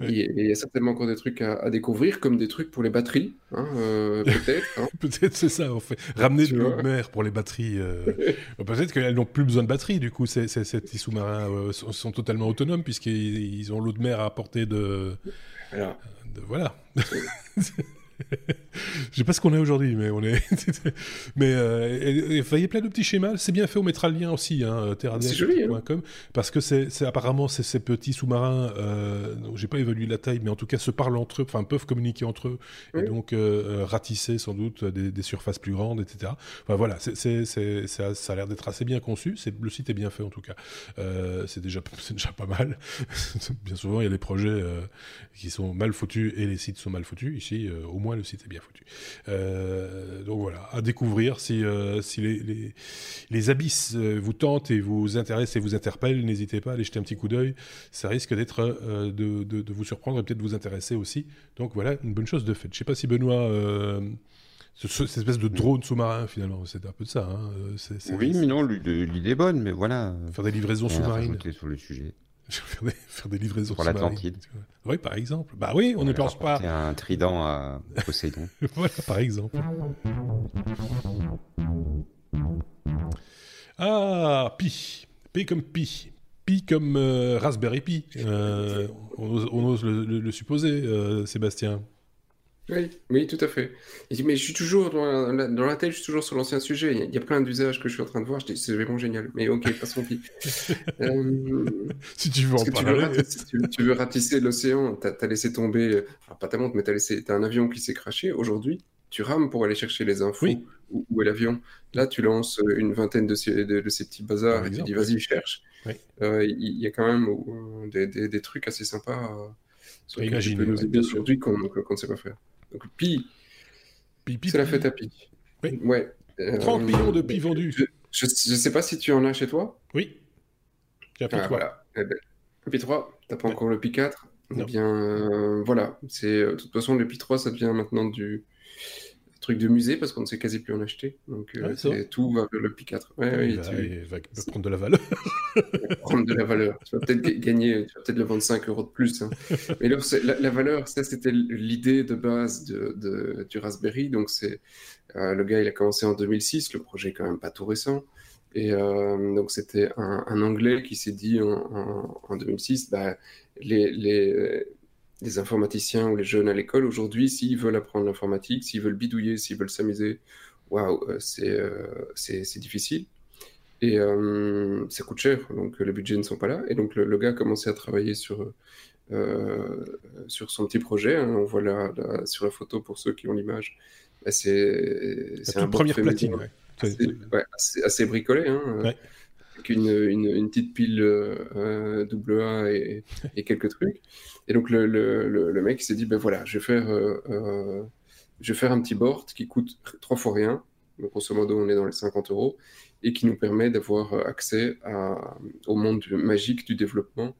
Il y a certainement encore des trucs à, découvrir, comme des trucs pour les batteries, hein, euh, peut-être. Hein. peut-être c'est ça, en fait. Ramener de l'eau de mer pour les batteries. Euh, peut-être qu'elles n'ont plus besoin de batteries, du coup, ces, petits sous-marins sont, totalement autonomes, puisqu'ils ont l'eau de mer à apporter de... de voilà. Je sais pas ce qu'on est aujourd'hui, mais on est. mais euh, il y a plein de petits schémas. C'est bien fait, on mettra le lien aussi, hein, hein. parce que c'est apparemment ces petits sous-marins. Euh, j'ai pas évalué la taille, mais en tout cas se parlent entre eux, enfin peuvent communiquer entre eux, et donc euh, euh, ratisser sans doute des, surfaces plus grandes, etc. Enfin voilà, ça, ça a l'air d'être assez bien conçu. Le site est bien fait en tout cas. Euh, c'est déjà c'est déjà pas mal. bien souvent, il y a des projets qui sont mal foutus et les sites sont mal foutus. Ici, au moins le site est bien foutu. Euh, donc voilà, à découvrir si, euh, si les, les, abysses euh, vous tentent et vous intéressent et vous interpellent, n'hésitez pas à aller jeter un petit coup d'œil. Ça risque d'être de, de, vous surprendre et peut-être vous intéresser aussi. Donc voilà, une bonne chose de fait. Je sais pas si Benoît cette espèce de drone sous-marin finalement, c'est un peu de ça. Hein. oui, mais non, l'idée est bonne, mais voilà. Faire des livraisons sous-marines. sur le sujet. faire, des, faire des livraisons pour l'Atlantide. Oui, par exemple. Bah oui, on ne pense pas. un trident à Poséidon. voilà, par exemple. Ah, Pi. P comme Pi. Pi comme euh, Raspberry Pi. Euh, on, ose, le, supposer, euh, Sébastien. Oui, oui, tout à fait. Mais je suis toujours dans la, dans la tête, je suis toujours sur l'ancien sujet. Il y, a, plein d'usages que je suis en train de voir. C'est vraiment génial. Mais ok, passons qui. euh, si tu veux en parler. Tu veux, tu, veux, ratisser l'océan, tu as, laissé tomber, enfin, pas ta montre, mais tu as, as, un avion qui s'est craché. Aujourd'hui, tu rames pour aller chercher les infos. Où, est l'avion Là, tu lances une vingtaine de ces, de, ces petits bazars et tu dis vas-y, cherche. Euh, il y, a quand même euh, des, des, des, trucs assez sympas. Euh, sur lesquels tu peux nous aider aujourd'hui qu'on ne sait pas faire. Donc, Pi, c'est la fête à Pi. Oui. Ouais. 30 euh, millions de Pi vendus. Je ne sais pas si tu en as chez toi. Oui. J'ai Pi 3. Ah, voilà. Eh ben, Pi 3, t'as pas encore le Pi 4 Eh bien, voilà. C'est de toute façon le Pi 3, ça devient maintenant du truc de musée parce qu'on ne sait quasi plus en acheter. Donc euh, tout va vers le Pi 4. Ouais, il, va, prendre de la valeur. prendre de la valeur. Tu vas peut-être gagner, tu vas peut-être le vendre 5 euros de plus. Hein. Mais là, la, valeur, ça c'était l'idée de base de, du Raspberry. Donc c'est euh, le gars, il a commencé en 2006. Le projet est quand même pas tout récent. Et euh, donc c'était un, Anglais qui s'est dit en, en, 2006, bah, les, les les informaticiens ou les jeunes à l'école aujourd'hui, s'ils veulent apprendre l'informatique, s'ils veulent bidouiller, s'ils veulent s'amuser, waouh, euh, euh, c'est c'est difficile. Et euh, ça coûte cher, donc les budgets ne sont pas là. Et donc le, gars a commencé à travailler sur, sur son petit projet. Hein. On voit là, sur la photo, pour ceux qui ont l'image, bah, c'est un première platine. Ouais. assez, bricolé. Hein une, une, petite pile euh, AA et, et, quelques trucs. Et donc le, le, le mec s'est dit, ben voilà, je vais, faire, euh, euh, je vais faire un petit board qui coûte trois fois rien. Donc grosso modo, on est dans les 50 euros et qui nous permet d'avoir accès au monde magique du développement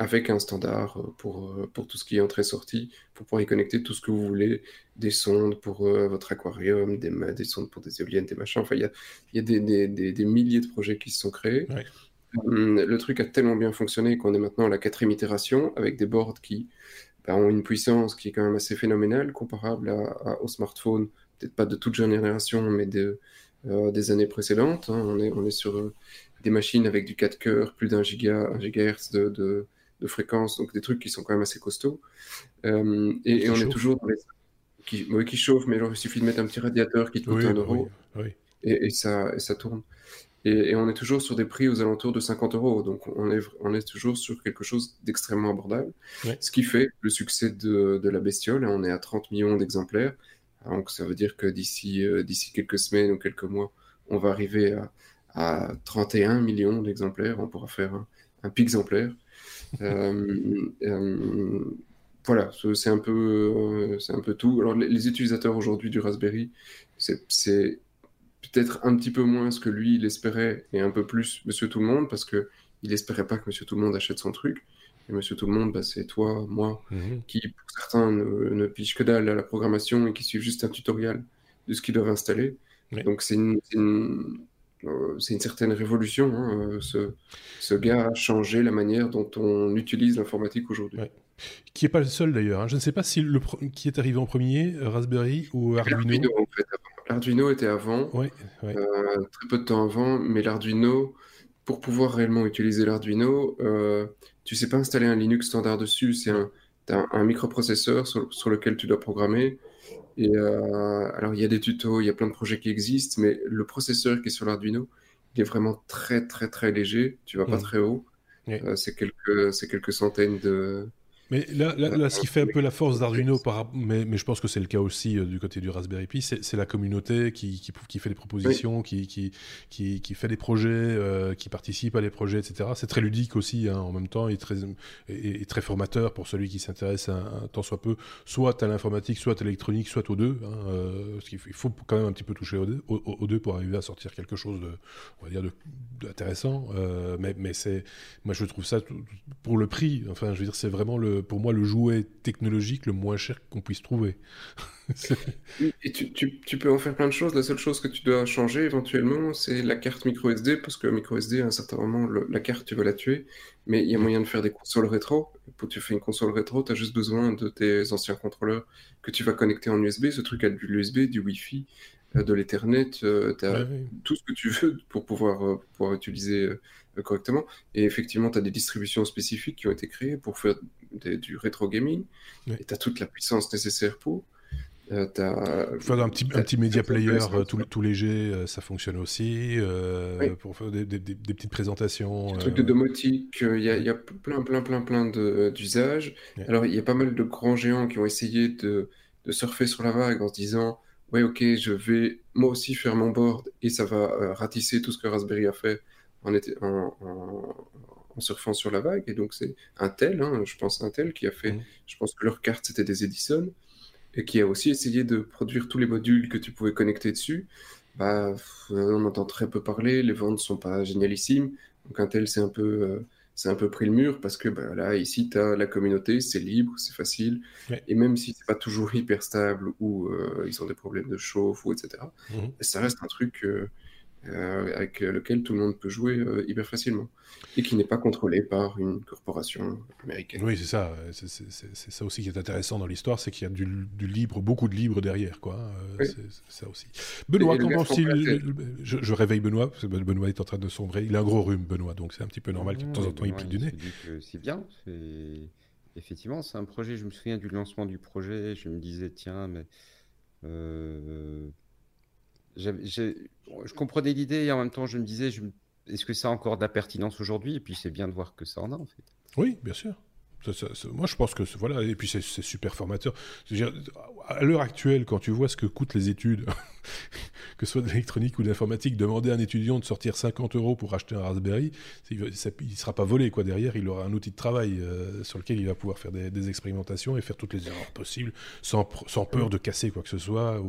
avec un standard euh, pour, euh, pour tout ce qui est entrée-sortie, pour pouvoir y connecter tout ce que vous voulez, des sondes pour euh, votre aquarium, des, des sondes pour des éoliennes, des machins. Enfin, il y a, y a des, des, des, milliers de projets qui se sont créés. Hum, le truc a tellement bien fonctionné qu'on est maintenant à la quatrième itération avec des boards qui bah, ont une puissance qui est quand même assez phénoménale, comparable à, au smartphone, peut-être pas de toute génération, mais de, des années précédentes. Hein. On, est, on est sur des machines avec du 4 cœurs, plus d'un giga, un gigahertz de, de de fréquence, donc des trucs qui sont quand même assez costauds. Euh, et, on est toujours dans les... Qui, qui chauffent, mais il suffit de mettre un petit radiateur qui te coûte un euro Et, ça, et ça tourne. Et, on est toujours sur des prix aux alentours de 50 euros. Donc on est, on est toujours sur quelque chose d'extrêmement abordable. Ce qui fait le succès de, de la bestiole. On est à 30 millions d'exemplaires. Donc ça veut dire que d'ici euh, d'ici quelques semaines ou quelques mois, on va arriver à, à 31 millions d'exemplaires. On pourra faire un, un exemplaire. Euh, euh, voilà, c'est un peu, euh, c'est un peu tout. Alors les, utilisateurs aujourd'hui du Raspberry, c'est peut-être un petit peu moins ce que lui il espérait et un peu plus Monsieur Tout le Monde parce que il espérait pas que Monsieur Tout le Monde achète son truc. Et Monsieur Tout le Monde, bah, c'est toi, moi, mhm. qui pour certains ne, ne pige que dalle à la programmation et qui suivent juste un tutoriel de ce qu'ils doivent installer. Donc c'est une, c'est une certaine révolution. Hein, euh, ce, ce, gars a changé la manière dont on utilise l'informatique aujourd'hui. Qui n'est pas le seul d'ailleurs. Hein. Je ne sais pas si le qui est arrivé en premier, euh, Raspberry ou Arduino. L'Arduino était avant, très peu de temps avant, mais l'Arduino, pour pouvoir réellement utiliser l'Arduino, tu ne sais pas installer un Linux standard dessus. C'est un, un, microprocesseur sur, sur, lequel tu dois programmer. Et euh, alors, il y a des tutos, il y a plein de projets qui existent, mais le processeur qui est sur l'Arduino, il est vraiment très, très, très léger. Tu vas pas mmh. très haut. Euh, c'est quelques, quelques centaines de, mais là, là, ce qui fait un peu la force d'Arduino, mais, mais je pense que c'est le cas aussi euh, du côté du Raspberry Pi, c'est la communauté qui, qui, qui, fait des propositions, qui, qui, qui, fait des projets, euh, qui participe à des projets, etc. C'est très ludique aussi hein, en même temps et très, et, très formateur pour celui qui s'intéresse un, tant soit peu, soit à l'informatique, soit à l'électronique, soit aux deux. Hein, euh, parce qu'il faut quand même un petit peu toucher aux deux, aux, deux pour arriver à sortir quelque chose de, on va dire, d'intéressant. Euh, mais mais c'est, moi je trouve ça pour le prix. Enfin, je veux dire, c'est vraiment le pour moi le jouet technologique le moins cher qu'on puisse trouver. et tu, tu, tu, peux en faire plein de choses. La seule chose que tu dois changer éventuellement, c'est la carte micro SD, parce que micro SD, à un certain moment, la carte, tu vas la tuer. Mais il y a moyen de faire des consoles rétro. Pour tu fais une console rétro, tu as juste besoin de tes anciens contrôleurs que tu vas connecter en USB. Ce truc a de l'USB, du Wi-Fi, euh, de l'Ethernet. Euh, tu as tout ce que tu veux pour pouvoir, euh, pouvoir utiliser correctement. Et effectivement, tu as des distributions spécifiques qui ont été créées pour faire du rétro gaming. Et tu as toute la puissance nécessaire pour. Euh, faire un petit, un petit média player euh, tout, tout, léger, euh, ça fonctionne aussi. Pour faire des, des, petites présentations. Un truc de domotique, il y, a, y, a plein, plein, plein, plein d'usages. Alors, il y a pas mal de grands géants qui ont essayé de, de, surfer sur la vague en se disant Ouais, ok, je vais moi aussi faire mon board et ça va ratisser tout ce que Raspberry a fait en, en, en surfant sur la vague. Et donc, c'est Intel, hein, je pense Intel, qui a fait, mmh. je pense que leur carte, c'était des Edison, et qui a aussi essayé de produire tous les modules que tu pouvais connecter dessus. Bah, on entend très peu parler, les ventes sont pas génialissimes. Donc Intel, c'est un peu, euh, c'est un peu pris le mur parce que bah, là, ici, tu as la communauté, c'est libre, c'est facile. Et même si c'est pas toujours hyper stable ou ils ont des problèmes de chauffe ou etc., mmh ça reste un truc euh, avec lequel tout le monde peut jouer euh, hyper facilement et qui n'est pas contrôlé par une corporation américaine. Oui, c'est ça. C'est ça aussi qui est intéressant dans l'histoire, c'est qu'il y a du, libre, beaucoup de libre derrière, quoi. Euh, c'est ça aussi. Benoît, comment il je, réveille Benoît parce que Benoît est en train de sombrer. Il a un gros rhume, Benoît, donc c'est un petit peu normal que de temps en temps il pique du nez. C'est bien. Effectivement, c'est un projet. Je me souviens du lancement du projet. Je me disais, tiens, mais je comprenais l'idée et en même temps je me disais, est-ce que ça a encore de la pertinence aujourd'hui? Et puis c'est bien de voir que ça en a en fait. Oui, bien sûr moi, je pense que voilà, et puis c'est super formateur. à l'heure actuelle, quand tu vois ce que coûtent les études, que ce soit de l'électronique ou de l'informatique, demander à un étudiant de sortir 50 euros pour acheter un Raspberry, il ne sera pas volé quoi. Derrière, il aura un outil de travail euh, sur lequel il va pouvoir faire des, expérimentations et faire toutes les erreurs possibles, sans, peur de casser quoi que ce soit.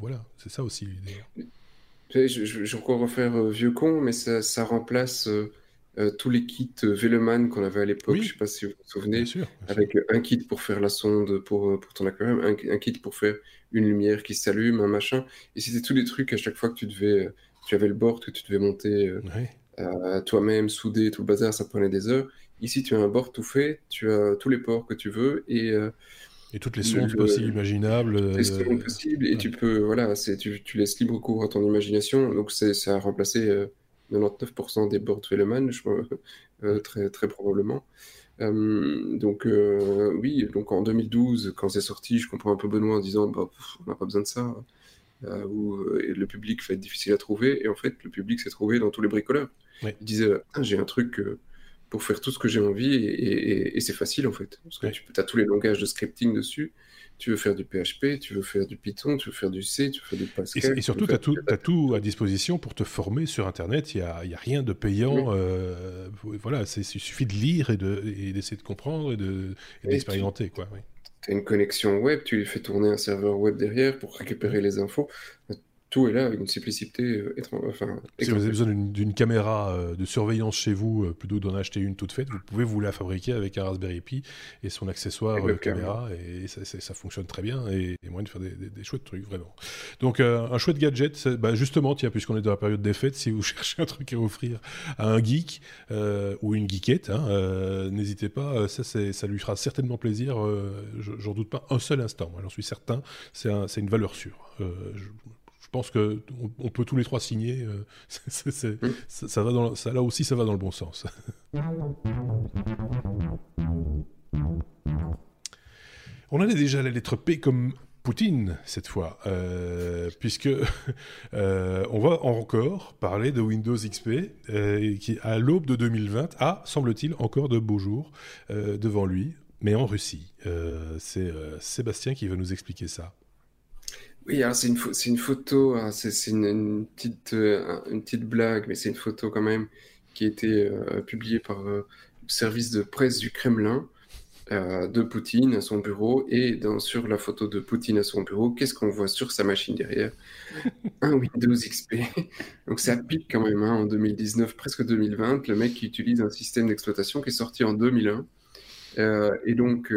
Voilà, c'est ça aussi. Je, je, vais encore refaire euh, vieux con, mais ça, ça remplace. Euh, euh, tous les kits euh, Veleman qu'on avait à l'époque, je ne sais pas si vous vous souvenez, avec un kit pour faire la sonde pour, euh, pour ton aquarium, un, kit pour faire une lumière qui s'allume, un machin. Et c'était tous les trucs à chaque fois que tu devais, tu avais le board que tu devais monter toi-même, souder, tout le bazar, ça prenait des heures. Ici, tu as un board tout fait, tu as tous les ports que tu veux et et toutes les sondes possibles, imaginables. Les sondes possibles, et tu peux, voilà, tu, tu laisses libre cours à ton imagination. Donc, ça a remplacé 99% des boards Veleman, je, euh, très, très probablement. Euh, donc euh, oui, donc en 2012, quand c'est sorti, je comprends un peu Benoît en disant bah, on n'a pas besoin de ça, ou le public va être difficile à trouver, et en fait le public s'est trouvé dans tous les bricoleurs. Il disait ah, j'ai un truc pour faire tout ce que j'ai envie, et, c'est facile en fait, parce que tu as tous les langages de scripting dessus, tu veux faire du PHP, tu veux faire du Python, tu veux faire du C, tu veux faire du Pascal. Et, surtout, tu as, as, tout à disposition pour te former sur Internet. Il n'y a, a, rien de payant. Euh, voilà, il suffit de lire et d'essayer de, de, comprendre et d'expérimenter. Tu as une connexion web, tu fais tourner un serveur web derrière pour récupérer les infos tout est là avec une simplicité euh, étrange. Enfin, si vous avez besoin d'une caméra euh, de surveillance chez vous, euh, plutôt d'en acheter une toute faite, vous pouvez vous la fabriquer avec un Raspberry Pi et son accessoire caméra, et ça, ça, fonctionne très bien, et, et moyen de faire des, des, chouettes trucs, vraiment. Donc un chouette gadget, bah, justement, tiens, puisqu'on est dans la période des fêtes, si vous cherchez un truc à offrir à un geek ou une geekette, hein, n'hésitez pas, ça, ça lui fera certainement plaisir, j'en doute pas un seul instant, j'en suis certain, c'est un, une valeur sûre. Je pense que on, peut tous les trois signer. Euh, mm. ça, va dans, ça, là aussi, ça va dans le bon sens. on est déjà à la lettre P comme Poutine cette fois, euh, puisque euh, on va encore parler de Windows XP, qui à l'aube de 2020 a, semble-t-il, encore de beaux jours devant lui, mais en Russie. C'est Sébastien qui va nous expliquer ça. Oui, c'est une, une, photo, hein, c'est une, petite, euh, une petite blague, mais c'est une photo quand même qui a été euh, publiée par euh, le service de presse du Kremlin de Poutine à son bureau. Et dans, sur la photo de Poutine à son bureau, qu'est-ce qu'on voit sur sa machine derrière? Un Windows XP. Donc ça pique quand même hein, en 2019, presque 2020. Le mec qui utilise un système d'exploitation qui est sorti en 2001. et donc,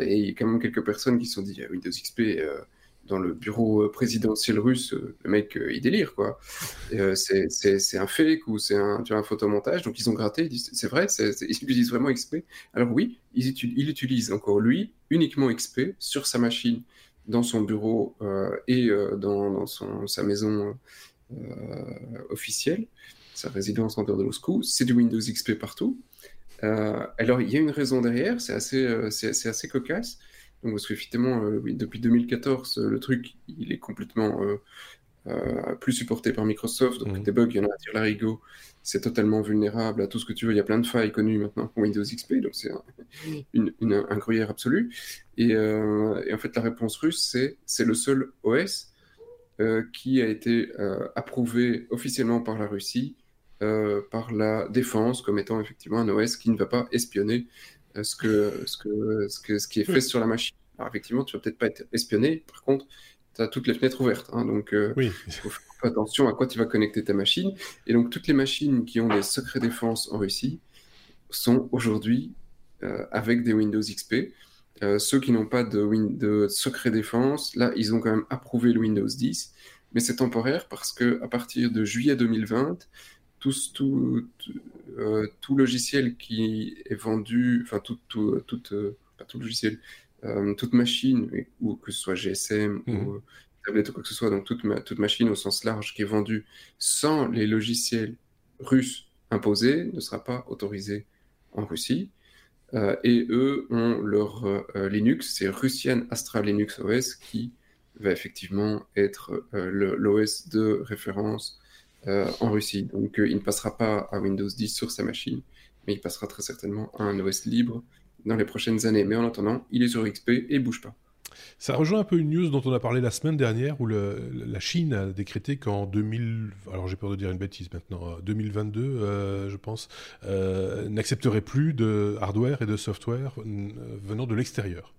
il y a quand même quelques personnes qui se sont dit ah, Windows XP dans le bureau euh, présidentiel russe, euh, le mec, euh, il délire, quoi. c'est un fake ou c'est un, photomontage. Donc, ils ont gratté, ils disent, c'est vrai, ils utilisent vraiment XP. Alors oui, ils il utilise encore lui, uniquement XP, sur sa machine, dans son bureau et dans, sa maison officielle, sa résidence en dehors de Moscou. C'est du Windows XP partout. alors, il y a une raison derrière, c'est assez, assez cocasse. Donc, parce qu'effectivement, euh, depuis 2014, euh, le truc, il est complètement euh, plus supporté par Microsoft. Donc, des bugs, il y en a à la larigot. C'est totalement vulnérable à tout ce que tu veux. Il y a plein de failles connues maintenant pour Windows XP. Donc, c'est un, une, un gruyère absolu. Et, en fait, la réponse russe, c'est c'est le seul OS qui a été approuvé officiellement par la Russie, par la défense, comme étant effectivement un OS qui ne va pas espionner ce, que, ce, que, ce, que, ce qui est fait sur la machine. Alors effectivement, tu vas peut-être pas être espionné, par contre, tu as toutes les fenêtres ouvertes. Hein, donc, euh, il faut faire attention à quoi tu vas connecter ta machine. Et donc, toutes les machines qui ont des secrets défense en Russie, sont aujourd'hui avec des Windows XP. ceux qui n'ont pas de, de, secret défense, là, ils ont quand même approuvé le Windows 10, mais c'est temporaire parce que à partir de juillet 2020, tout, tout, tout logiciel qui est vendu, enfin tout, tout, tout, tout logiciel, toute machine, ou que ce soit GSM ou mmh tablette ou quoi que ce soit, donc toute, toute machine au sens large qui est vendue sans les logiciels russes imposés ne sera pas autorisée en Russie. Euh, et eux ont leur euh, Linux, c'est Russian Astra Linux OS qui va effectivement être euh, l'OS de référence en Russie. Donc il ne passera pas à Windows 10 sur sa machine, mais il passera très certainement à un OS libre dans les prochaines années. Mais en attendant, il est sur XP et bouge pas. Ça rejoint un peu une news dont on a parlé la semaine dernière où la Chine a décrété qu'en 2000, alors j'ai peur de dire une bêtise maintenant, 2022, euh, euh, je pense, euh, n'accepterait plus de hardware et de software venant de l'extérieur.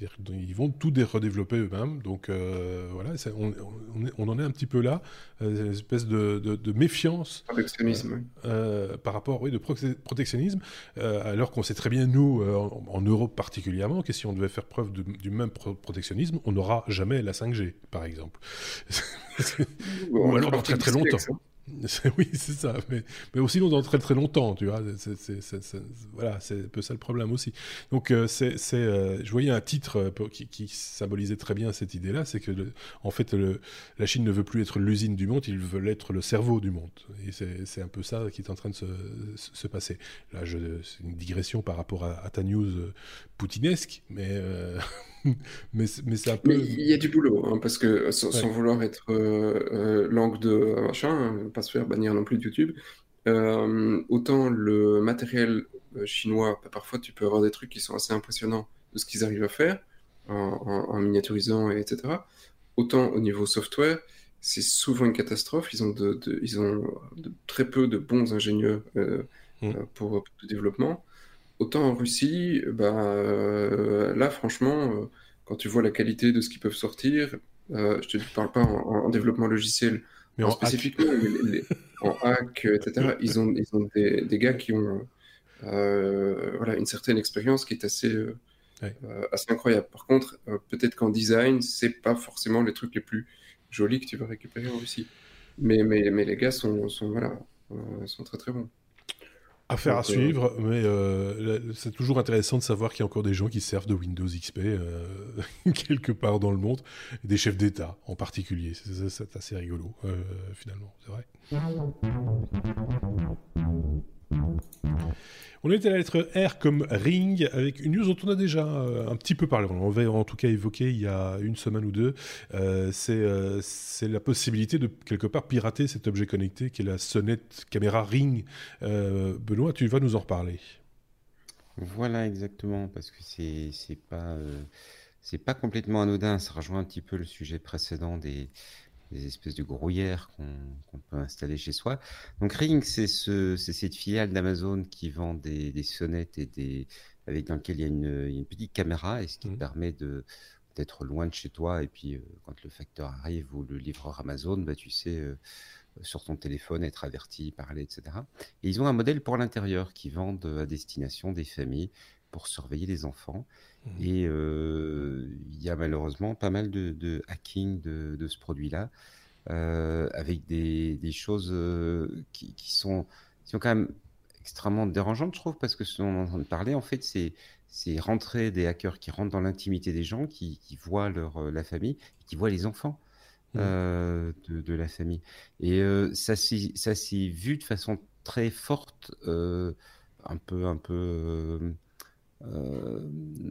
Ils vont tout redévelopper eux-mêmes. Donc euh, voilà, on, en est un petit peu là, euh, une espèce de, méfiance. Protectionnisme. Euh, par rapport, oui, de protectionnisme, alors qu'on sait très bien, nous, en, Europe particulièrement, que si on devait faire preuve du même protectionnisme, on n'aura jamais la 5G, par exemple. Ou alors dans très très longtemps. Oui, c'est ça, mais, mais aussi dans très très longtemps, tu vois. voilà, c'est un peu ça le problème aussi. Donc, euh, c'est, euh, je voyais un titre euh, qui, symbolisait très bien cette idée-là, c'est que, en fait, le, la Chine ne veut plus être l'usine du monde, il veut être le cerveau du monde. Et c'est, un peu ça qui est en train de se, se passer. Là, c'est une digression par rapport à, ta news poutinesque, mais mais, mais c'est un peu. il y a du boulot, hein, parce que sans, vouloir être euh, euh, langue de machin, hein, pas se faire bannir non plus de YouTube, euh, autant le matériel chinois, bah, parfois tu peux avoir des trucs qui sont assez impressionnants de ce qu'ils arrivent à faire en, miniaturisant, et etc. Autant au niveau software, c'est souvent une catastrophe. Ils ont, de, ils ont très peu de bons ingénieurs mmh. pour, pour, le développement. Autant en Russie, bah, euh, là, franchement, euh, quand tu vois la qualité de ce qu'ils peuvent sortir, euh, je te parle pas en, développement logiciel, mais en spécifiquement en hack, etc. Ils ont, ils ont des, des gars qui ont voilà, une certaine expérience qui est assez, assez incroyable. Par contre, peut-être qu'en design, c'est pas forcément les trucs les plus jolis que tu vas récupérer en Russie. Mais, mais, mais les gars sont, sont, voilà, sont très très bons. Affaire à euh, suivre, mais euh, c'est toujours intéressant de savoir qu'il y a encore des gens qui servent de Windows XP euh, quelque part dans le monde, des chefs d'État en particulier. C'est assez rigolo, finalement, c'est vrai. On est à la lettre R comme Ring, avec une news dont on a déjà euh, un petit peu parlé. On avait en tout cas évoqué il y a une semaine ou deux. Euh, euh, c'est la possibilité de quelque part pirater cet objet connecté qui est la sonnette caméra Ring. Benoît, tu vas nous en reparler. Voilà, exactement, parce que c'est pas c'est pas complètement anodin. Ça rejoint un petit peu le sujet précédent des des espèces de grouillères qu'on peut installer chez soi. Donc Ring, c'est ce, cette filiale d'Amazon qui vend des, des, sonnettes et des avec dans lequel il y a une, une petite caméra et ce qui mmh. permet de d'être loin de chez toi et puis euh, quand le facteur arrive ou le livreur Amazon, bah, tu sais euh, sur ton téléphone être averti, parler, etc. Et ils ont un modèle pour l'intérieur qui vendent à destination des familles pour surveiller les enfants. Mmh. Et euh, il y a malheureusement pas mal de, hacking de, ce produit-là, euh, avec des, des choses euh, qui, qui, sont, qui sont quand même extrêmement dérangeantes, je trouve, parce que ce dont on est en train de parler, en fait, c'est c'est rentrer des hackers qui rentrent dans l'intimité des gens, qui, qui voient leur, la famille, qui voient les enfants. Mmh. de, de, la famille. Et ça s'est vu de façon très forte, un peu, un peu euh,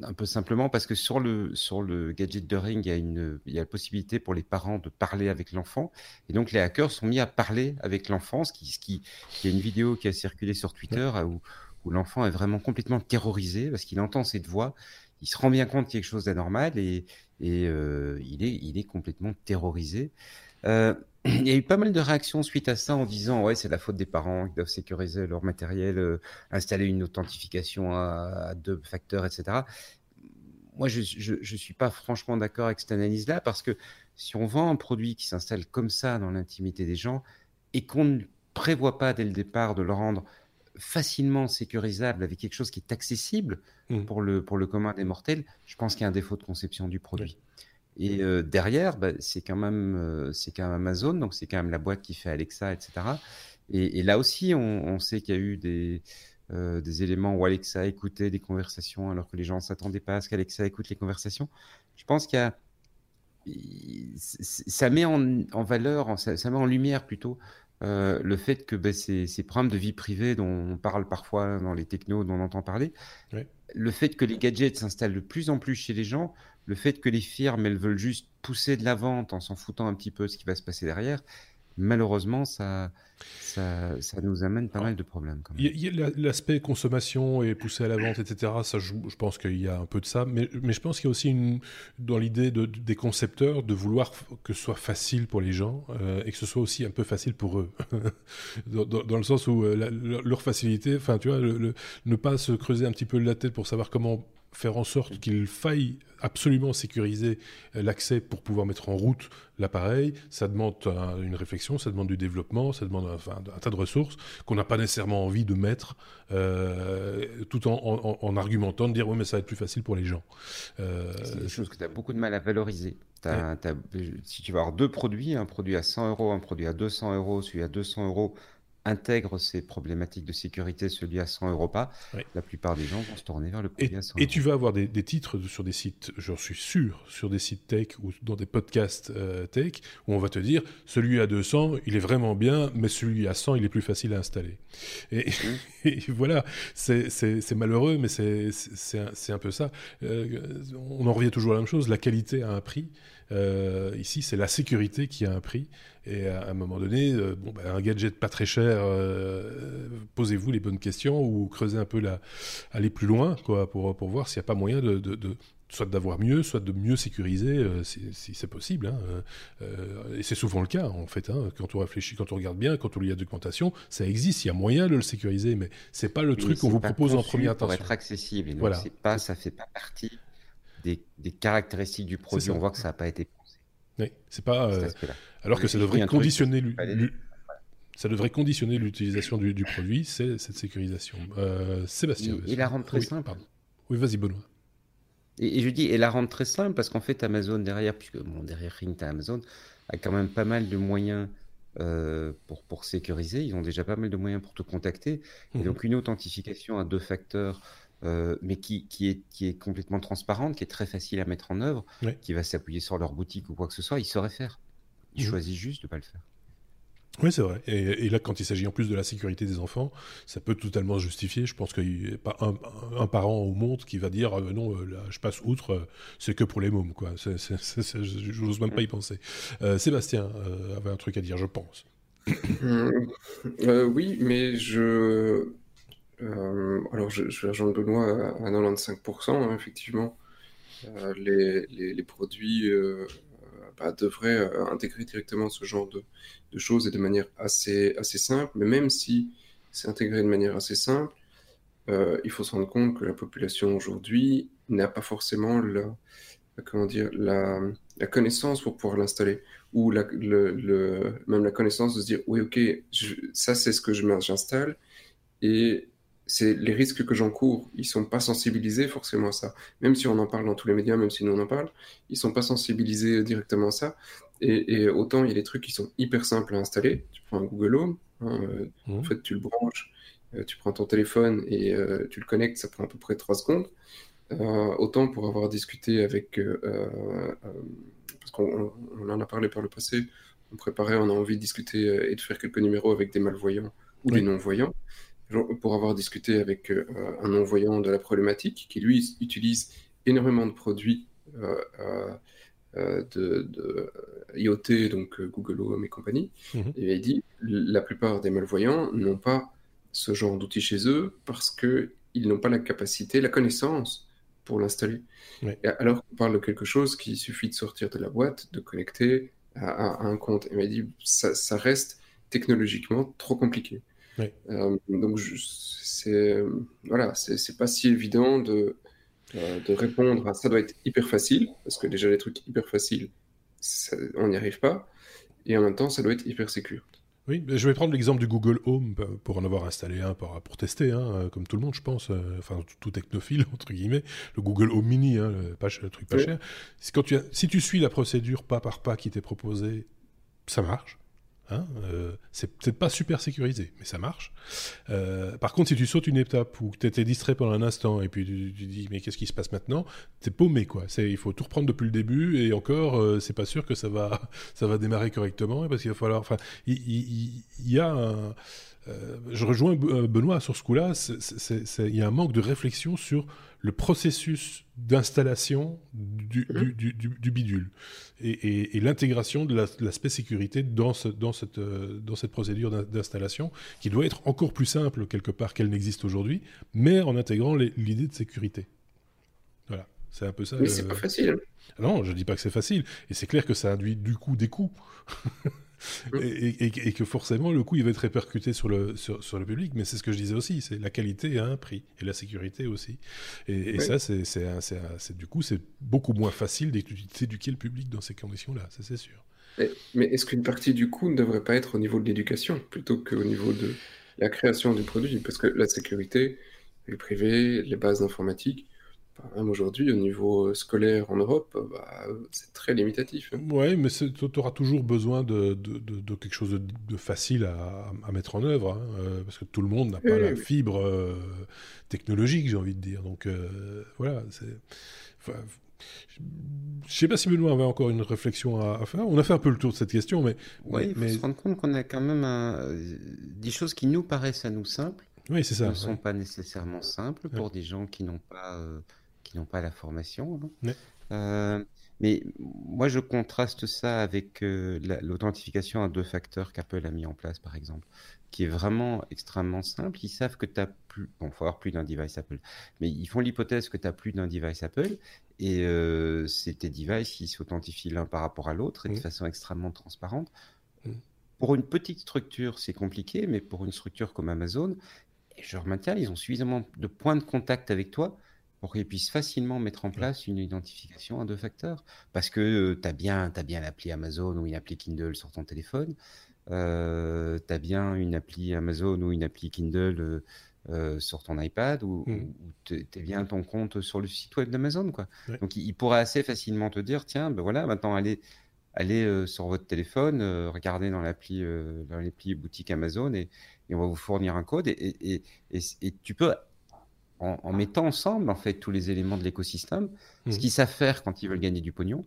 un peu simplement parce que sur le, sur le gadget de Ring, il y, a une, il y a la possibilité pour les parents de parler avec l'enfant. Et donc, les hackers sont mis à parler avec l'enfant. Ce qui, ce qui, il y a une vidéo qui a circulé sur Twitter où, où l'enfant est vraiment complètement terrorisé parce qu'il entend cette voix. Il se rend bien compte qu'il y a quelque chose d'anormal et, et euh, il, est, il est complètement terrorisé. Euh, il y a eu pas mal de réactions suite à ça en disant ouais c'est la faute des parents qui doivent sécuriser leur matériel, euh, installer une authentification à, deux facteurs, etc. Moi je, je, suis pas franchement d'accord avec cette analyse-là parce que si on vend un produit qui s'installe comme ça dans l'intimité des gens et qu'on ne prévoit pas dès le départ de le rendre facilement sécurisable avec quelque chose qui est accessible mmh. pour, le, pour le commun des mortels, je pense qu'il y a un défaut de conception du produit. Et euh, derrière, bah, c'est quand même euh, c'est quand même Amazon, donc c'est quand même la boîte qui fait Alexa, etc. Et, là aussi, on, sait qu'il y a eu des euh, des éléments où Alexa écoutait des conversations alors que les gens ne s'attendaient pas à ce qu'Alexa écoute les conversations. Je pense qu'il y a ça met en, en valeur, ça, met en lumière plutôt le fait que bah, ces, ces, problèmes de vie privée dont on parle parfois dans les technos, dont on entend parler, le fait que les gadgets s'installent de plus en plus chez les gens, le fait que les firmes, elles veulent juste pousser de la vente en s'en foutant un petit peu ce qui va se passer derrière, malheureusement, ça, ça, nous amène pas mal de problèmes. L'aspect consommation et pousser à la vente, etc. Ça, je, pense qu'il y a un peu de ça, mais, mais je pense qu'il y a aussi une, dans l'idée de, des concepteurs de vouloir que ce soit facile pour les gens euh, et que ce soit aussi un peu facile pour eux, dans, le sens où euh, leur facilité, enfin, tu vois, ne pas se creuser un petit peu la tête pour savoir comment faire en sorte qu'il faille absolument sécuriser euh, l'accès pour pouvoir mettre en route l'appareil, ça demande une réflexion, ça demande du développement, ça demande un tas de ressources qu'on n'a pas nécessairement envie de mettre, euh, tout en, argumentant, de dire oui mais ça va être plus facile pour les gens. Euh, c'est des choses que tu as beaucoup de mal à valoriser. si tu vas avoir deux produits, un produit à 100 euros, un produit à 200 euros, celui à 200 euros, intègre ces problématiques de sécurité, celui à 100 euros pas, la plupart des gens vont se tourner vers le produit et, à 100 Et tu vas avoir des, titres sur des sites, j'en suis sûr, sur des sites tech ou dans des podcasts euh, tech, où on va te dire, celui à 200, il est vraiment bien, mais celui à 100, il est plus facile à installer. Et, mmh. voilà, c'est malheureux, mais c'est un, un, peu ça. Euh, on en revient toujours à la même chose, la qualité a un prix. Euh, ici, c'est la sécurité qui a un prix. Et à un moment donné, euh, bon, bah, un gadget pas très cher, euh, posez-vous les bonnes questions ou creusez un peu la, aller plus loin, quoi, pour, pour voir s'il n'y a pas moyen de, de, soit d'avoir mieux, soit de mieux sécuriser, si, c'est possible. Hein. et c'est souvent le cas, en fait. Hein. quand on réfléchit, quand on regarde bien, quand on lit la documentation, ça existe, il y a moyen de le sécuriser, mais c'est pas le truc qu'on vous propose en première intention. Pour être accessible, voilà. pas, ça fait pas partie des, caractéristiques du produit. On voit que ça n'a pas été pensé. Oui, c'est pas. Euh, alors que ça devrait conditionner. Ça devrait conditionner l'utilisation du, produit, c'est cette sécurisation. Euh, Sébastien. Et, la rendre très simple. Oui, vas-y, Benoît. Et, je dis, et la rendre très simple parce qu'en fait, Amazon derrière, puisque bon, derrière Ring, Amazon, a quand même pas mal de moyens euh, pour, pour sécuriser. Ils ont déjà pas mal de moyens pour te contacter. Et mhm. donc, une authentification à deux facteurs euh, mais qui, qui, est, qui est complètement transparente, qui est très facile à mettre en œuvre, qui va s'appuyer sur leur boutique ou quoi que ce soit, ils sauraient faire. Ils mmh. choisissent juste de ne pas le faire. Oui, c'est vrai. Et, là, quand il s'agit en plus de la sécurité des enfants, ça peut totalement justifier. Je pense qu'il n'y a pas un, parent au monde qui va dire euh, non, euh, là, je passe outre, c'est que pour les mômes. Quoi. je n'ose même pas y penser. Sébastien avait un truc à dire, je pense. oui, mais je euh, alors, je, je vais rejoindre Benoît à, 95%, hein, effectivement. Euh, les, les, produits euh, bah, devraient intégrer directement ce genre de, de, choses et de manière assez, assez simple. Mais même si c'est intégré de manière assez simple, il faut se rendre compte que la population aujourd'hui n'a pas forcément la, comment dire, la, la connaissance pour pouvoir l'installer ou la, le, même la connaissance de se dire oui ok ça c'est ce que j'installe et c'est les risques que j'encours, ils sont pas sensibilisés forcément à ça. Même si on en parle dans tous les médias, même si nous on en parle, ils sont pas sensibilisés directement à ça. Et, autant il y a des trucs qui sont hyper simples à installer. Tu prends un Google Home, hein, euh, mmh. en fait tu le branches, euh, tu prends ton téléphone et euh, tu le connectes, ça prend à peu près 3 secondes. autant pour avoir discuté avec, parce qu'on en a parlé par le passé, on préparait, on a envie de discuter et de faire quelques numéros avec des malvoyants ou des non-voyants pour avoir discuté avec euh, un non-voyant de la problématique, qui lui utilise énormément de produits euh, euh, de, IoT, donc Google Home et compagnie, mhm. et il dit la plupart des malvoyants n'ont pas ce genre d'outils chez eux parce qu'ils n'ont pas la capacité, la connaissance pour l'installer. Alors qu'on parle de quelque chose qui suffit de sortir de la boîte, de connecter à, un compte. Et il m'a dit ça, ça reste technologiquement trop compliqué. Euh, donc c'est voilà, c'est pas si évident de, euh, de répondre à ça doit être hyper facile parce que déjà les trucs hyper faciles, on n'y arrive pas, et en même temps ça doit être hyper sécure. Oui, je vais prendre l'exemple du Google Home pour en avoir installé un pour, pour tester, hein, comme tout le monde, je pense, enfin tout technophile entre guillemets, le Google Home Mini, hein, le, truc pas cher. Quand tu si tu suis la procédure pas par pas qui t'est proposée, ça marche. Hein, euh, c'est peut-être pas super sécurisé, mais ça marche. Euh, par contre, si tu sautes une étape ou que tu étais distrait pendant un instant et puis tu, dis mais qu'est-ce qui se passe maintenant, t'es paumé quoi. il faut tout reprendre depuis le début et encore, euh, c'est pas sûr que ça va, ça va démarrer correctement parce qu'il va falloir. Enfin, il, y, a un, je rejoins Benoît sur ce coup-là. Il y a un manque de réflexion sur le processus d'installation du, mhm. du, bidule et, l'intégration de l'aspect sécurité dans, ce, dans, cette, euh, dans cette procédure d'installation qui doit être encore plus simple quelque part qu'elle n'existe aujourd'hui, mais en intégrant l'idée de sécurité. Voilà, c'est un peu ça. Mais c'est pas facile. Non, je dis pas que c'est facile, et c'est clair que ça induit du coup des coûts. et, que forcément le coût il va être répercuté sur le, sur, le public, mais c'est ce que je disais aussi, c'est la qualité a un prix et la sécurité aussi. Et, ça, c'est du coup, c'est beaucoup moins facile d'éduquer le public dans ces conditions-là, ça c'est sûr. Mais, est-ce qu'une partie du coût ne devrait pas être au niveau de l'éducation plutôt qu'au niveau de la création du produit? Parce que la sécurité, les privés, les bases informatiques, même aujourd'hui, au niveau euh, scolaire en Europe, euh, bah, c'est très limitatif. Hein. Oui, mais tu auras toujours besoin de, de, quelque chose de, facile à, à, mettre en œuvre, hein, euh, parce que tout le monde n'a pas la fibre technologique, j'ai envie de dire. Donc voilà, c'est. je ne sais pas si Benoît avait encore une réflexion à, faire. On a fait un peu le tour de cette question, mais. Oui, mais... il faut se rendre compte qu'on a quand même des choses qui nous paraissent à nous simples. Oui, c'est ça. Ne sont pas nécessairement simples pour des gens qui n'ont pas qui n'ont pas la formation. Euh, mais moi, je contraste ça avec euh, l'authentification à deux facteurs qu'Apple a mis en place, par exemple, qui est vraiment extrêmement simple. Ils savent que tu as plus, bon, faut avoir plus d'un device Apple, mais ils font l'hypothèse que tu as plus d'un device Apple et euh, c'est tes devices qui s'authentifient l'un par rapport à l'autre et de façon extrêmement transparente. Pour une petite structure, c'est compliqué, mais pour une structure comme Amazon, je maintiens, ils ont suffisamment de points de contact avec toi pour qu'ils puissent facilement mettre en place une identification à deux facteurs. Parce que tu as bien, as bien l'appli Amazon ou une appli Kindle sur ton téléphone, euh, tu as bien une appli Amazon ou une appli Kindle euh, euh, sur ton iPad, ou, mmh. tu as bien ton compte sur le site web d'Amazon. quoi. Donc il, pourrait assez facilement te dire, tiens, ben voilà, maintenant allez, allez sur votre téléphone, regardez dans l'appli dans l'appli boutique Amazon et, et, on va vous fournir un code. Et, et, et tu peux en, mettant ensemble en fait tous les éléments de l'écosystème, ce mmh. qu'ils savent faire quand ils veulent gagner du pognon,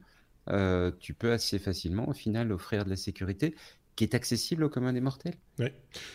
euh, tu peux assez facilement au final offrir de la sécurité qui est accessible au commun des mortels. Ouais.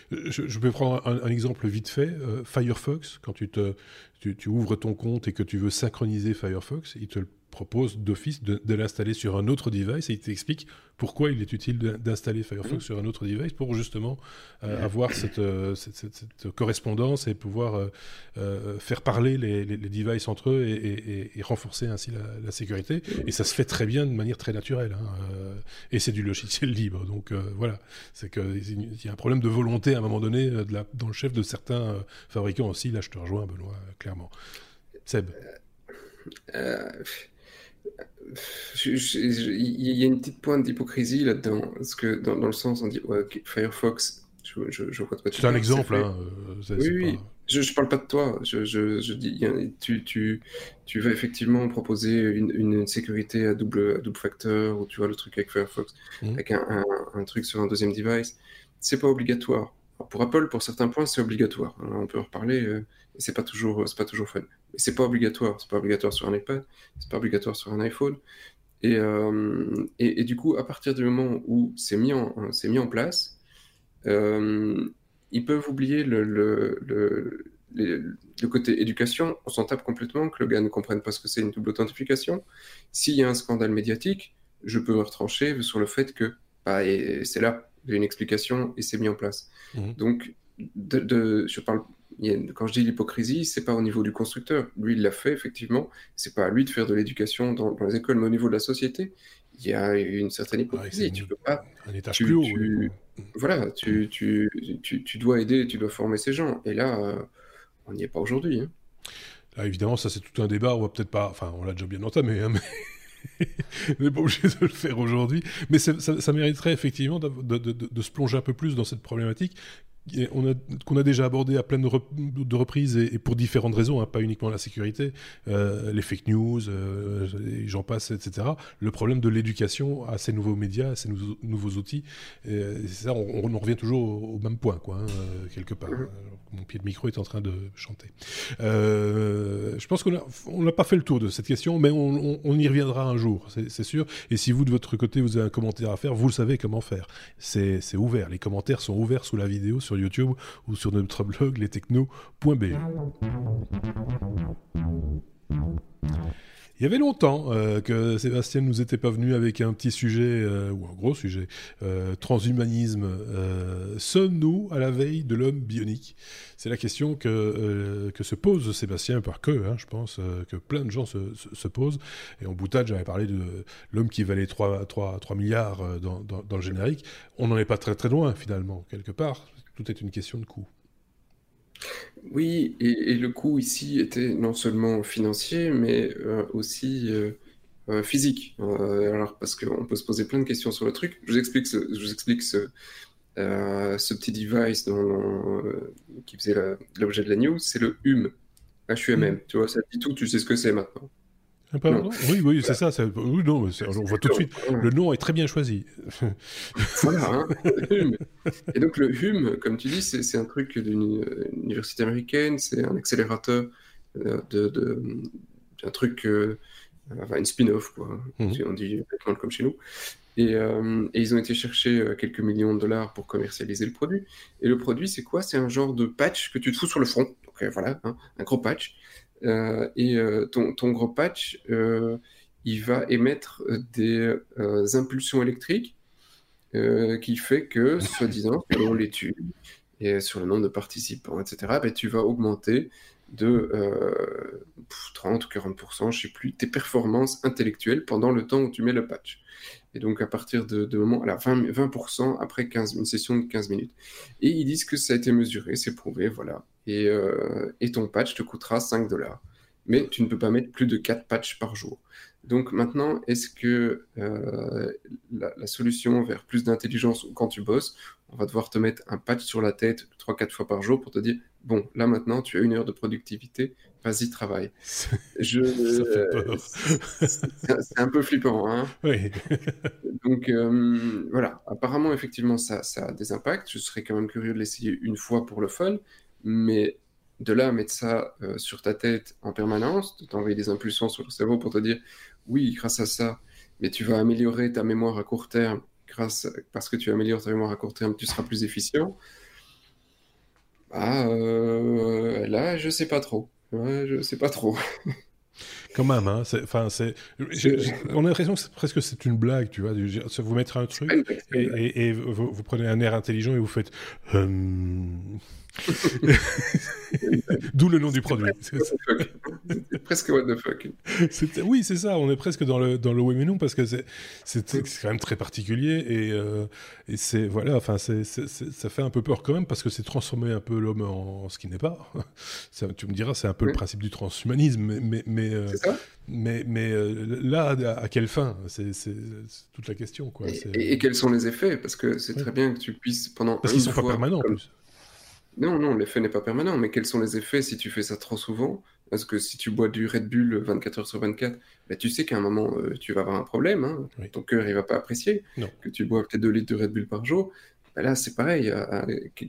Je, je, vais prendre un, exemple vite fait. Euh, Firefox, quand tu, te, tu, tu, ouvres ton compte et que tu veux synchroniser Firefox, il te le propose d'office de, l'installer sur un autre device et il t'explique pourquoi il est utile d'installer Firefox mmh. sur un autre device pour justement euh, avoir euh, cette, cette, correspondance et pouvoir euh, faire parler les, les, devices entre eux et, renforcer ainsi la, sécurité. Et ça se fait très bien de manière très naturelle. Hein, et c'est du logiciel libre. Donc voilà, c'est qu'il y a un problème de volonté à un moment donné de la, dans le chef de certains fabricants aussi. Là, je te rejoins, Benoît, clairement. Seb. Il y a une petite pointe d'hypocrisie là-dedans, parce que dans, dans, le sens, on dit Firefox, je, je, je vois C'est un exemple, hein, oui, oui. Je, je parle pas de toi. Je, dis, tu, tu, tu vas effectivement proposer une, une, sécurité à double, à double facteur, ou tu vois le truc avec Firefox, mmh. avec un, un, un, truc sur un deuxième device. C'est pas obligatoire. pour Apple, pour certains points, c'est obligatoire. on peut en reparler. Euh, c'est pas toujours, c'est pas toujours fun c'est pas obligatoire. C'est pas obligatoire sur un iPad, c'est pas obligatoire sur un iPhone. Et, euh, et, du coup, à partir du moment où c'est mis, en, mis en place, euh, ils peuvent oublier le, le, le, le, côté éducation. On s'en tape complètement que le gars ne comprenne pas ce que c'est une double authentification. S'il y a un scandale médiatique, je peux me retrancher sur le fait que bah, c'est là, il y a une explication et c'est mis en place. Mmh. Donc, de, de, je parle quand je dis l'hypocrisie, c'est pas au niveau du constructeur. Lui, il l'a fait, effectivement. C'est pas à lui de faire de l'éducation dans, les écoles, mais au niveau de la société, il y a une certaine hypocrisie. tu peux pas. Un étage plus haut. Voilà, tu, tu, tu, dois aider, tu dois former ces gens. Et là, euh, on n'y est pas aujourd'hui. Hein. Là, évidemment, ça, c'est tout un débat. On va peut-être pas. Enfin, on l'a déjà bien entamé, hein, mais. on n'est pas obligé de le faire aujourd'hui. Mais ça, mériterait effectivement de, se plonger un peu plus dans cette problématique qu'on a, déjà abordé à plein de, reprises et, pour différentes raisons, hein, pas uniquement la sécurité, euh, les fake news, euh, j'en passe, etc. Le problème de l'éducation à ces nouveaux médias, à ces nouveaux, outils, et, ça, on, on, revient toujours au, même point, quoi, hein, euh, quelque part. Mm-hmm. Mon pied de micro est en train de chanter. je pense qu'on n'a pas fait le tour de cette question, mais on, y reviendra un jour, c'est sûr. Et si vous, de votre côté, vous avez un commentaire à faire, vous le savez comment faire. C'est ouvert. Les commentaires sont ouverts sous la vidéo sur YouTube ou sur notre blog lestechno.be. Il y avait longtemps euh, que Sébastien nous était pas venu avec un petit sujet, euh, ou un gros sujet, euh, transhumanisme. Sommes-nous à la veille de l'homme bionique? C'est la question que, que se pose Sébastien, par que, hein, je pense, que plein de gens se, posent. Et en boutade, j'avais parlé de l'homme qui valait 3, 3, 3 milliards dans, dans, le générique. On n'en est pas très très loin, finalement, quelque part. Tout est une question de coût. Oui, et, le coût ici était non seulement financier, mais euh, aussi euh, euh, physique. alors, parce qu'on peut se poser plein de questions sur le truc. Je vous explique ce, je vous explique ce, ce petit device qui faisait l'objet de la news, c'est le HUM. HUMM. Mmh. Tu vois, ça dit tout, tu sais ce que c'est maintenant. Oui, oui, c'est ça. Oui, non, on voit tout de suite. Le nom est très bien choisi. voilà. Hein, et donc le HUM, comme tu dis, c'est un truc d'une université américaine, c'est un accélérateur euh, de, d'un truc, euh, enfin une spin-off, quoi. Mhm. On dit comme chez nous. Et, euh, et, ils ont été chercher quelques millions de dollars pour commercialiser le produit. Et le produit, c'est quoi? C'est un genre de patch que tu te fous sur le front. Donc voilà, hein, un gros patch euh, et euh, ton, ton, gros patch, euh, il va émettre des impulsions électriques qui fait que, soi-disant, selon l'étude et sur le nombre de participants, etc., ben, tu vas augmenter de 30 ou 40%, je sais plus, tes performances intellectuelles pendant le temps où tu mets le patch. Et donc à partir de, de moment, alors 20%, 20 après 15, une session de 15 minutes. Et ils disent que ça a été mesuré, c'est prouvé, voilà. Et, euh, ton patch te coûtera 5 dollars. Mais tu ne peux pas mettre plus de 4 patchs par jour. Donc maintenant, est-ce que euh, la, solution vers plus d'intelligence quand tu bosses, on va devoir te mettre un patch sur la tête 3-4 fois par jour pour te dire, bon, là maintenant, tu as une heure de productivité, vas-y, travaille. Je, c'est un peu flippant. Hein oui. Donc euh, voilà, apparemment, effectivement, ça, ça a des impacts. Je serais quand même curieux de l'essayer une fois pour le fun, mais de là à mettre ça euh, sur ta tête en permanence, de t'envoyer des impulsions sur le cerveau pour te dire oui, grâce à ça, mais tu vas améliorer ta mémoire à court terme, grâce parce que tu améliores ta mémoire à court terme, tu seras plus efficient. Ah, là, je sais pas trop. Je sais pas trop. Quand même, hein. Enfin, c'est. On a l'impression que presque c'est une blague, tu vois. Vous mettre un truc et, vous, prenez un air intelligent et vous faites. Hum, D'où le nom du produit. Presque what the fuck. Oui, c'est ça. On est presque dans le dans le oui mais non parce que c'est quand même très particulier et, euh, et c'est voilà. Enfin, c'est ça fait un peu peur quand même parce que c'est transformer un peu l'homme en, ce qui n'est pas. Ça, tu me diras, c'est un peu le principe du transhumanisme, mais mais mais, euh, mais, mais euh, là, à, quelle fin? C'est toute la question, quoi. Et, quels sont les effets? Parce que c'est très bien que tu puisses pendant parce qu'ils sont pas permanents en plus. Non, non, l'effet n'est pas permanent, mais quels sont les effets si tu fais ça trop souvent? Parce que si tu bois du Red Bull 24 heures sur 24, bah, tu sais qu'à un moment, euh, tu vas avoir un problème. Hein. Ton cœur, il va pas apprécier. Que tu bois peut-être 2 litres de Red Bull par jour. Bah, là, c'est pareil.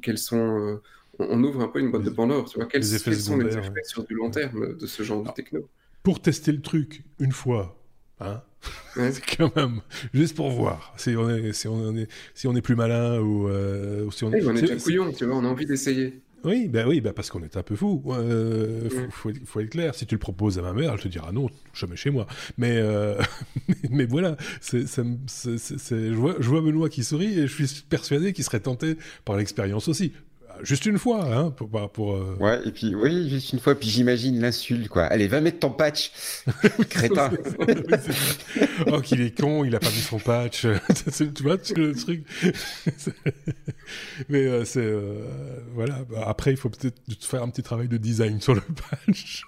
quels sont, euh, on, ouvre un peu une boîte de Pandore. Tu vois, quels, sont les effets sur du long terme de ce genre de techno? Pour tester le truc une fois, hein c'est quand même juste pour voir si on est si on est si on est plus malin ou, euh, si on, est... on est déjà couillon, tu vois, on a envie d'essayer. Oui, ben oui, ben parce qu'on est un peu fou. Euh, faut, faut, être clair. Si tu le proposes à ma mère, elle te dira non, jamais chez moi. Mais euh, mais, voilà, c'est, je vois, je vois Benoît qui sourit et je suis persuadé qu'il serait tenté par l'expérience aussi juste une fois, hein, pour. pour euh, Ouais, et puis, oui, juste une fois, puis j'imagine l'insulte, quoi. Allez, va mettre ton patch, crétin. oh, qu'il est con, il a pas mis son patch. tu vois, le truc. Mais euh, c'est. Euh, voilà, bah, après, il faut peut-être faire un petit travail de design sur le patch.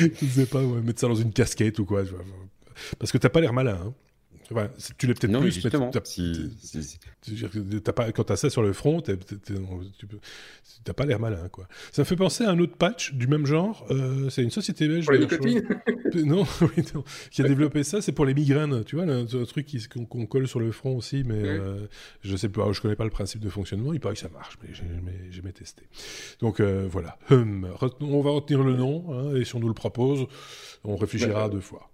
je sais pas, mettre ça dans une casquette ou quoi. Parce que t'as pas l'air malin. Hein tu l'es peut-être non, plus, justement, mais t'as, pas, quand t'as ça sur le front, tu t'as pas l'air malin, quoi. Ça me fait penser à un autre patch du même genre. Euh, c'est une société belge. non, qui a développé ça. C'est pour les migraines, tu vois, un, truc qu'on, colle sur le front aussi, mais euh, je sais pas, je connais pas le principe de fonctionnement. Il paraît que ça marche, mais j'ai jamais testé. Donc euh, voilà, hum, on va retenir le nom, hein, et si on nous le propose, on réfléchira deux fois.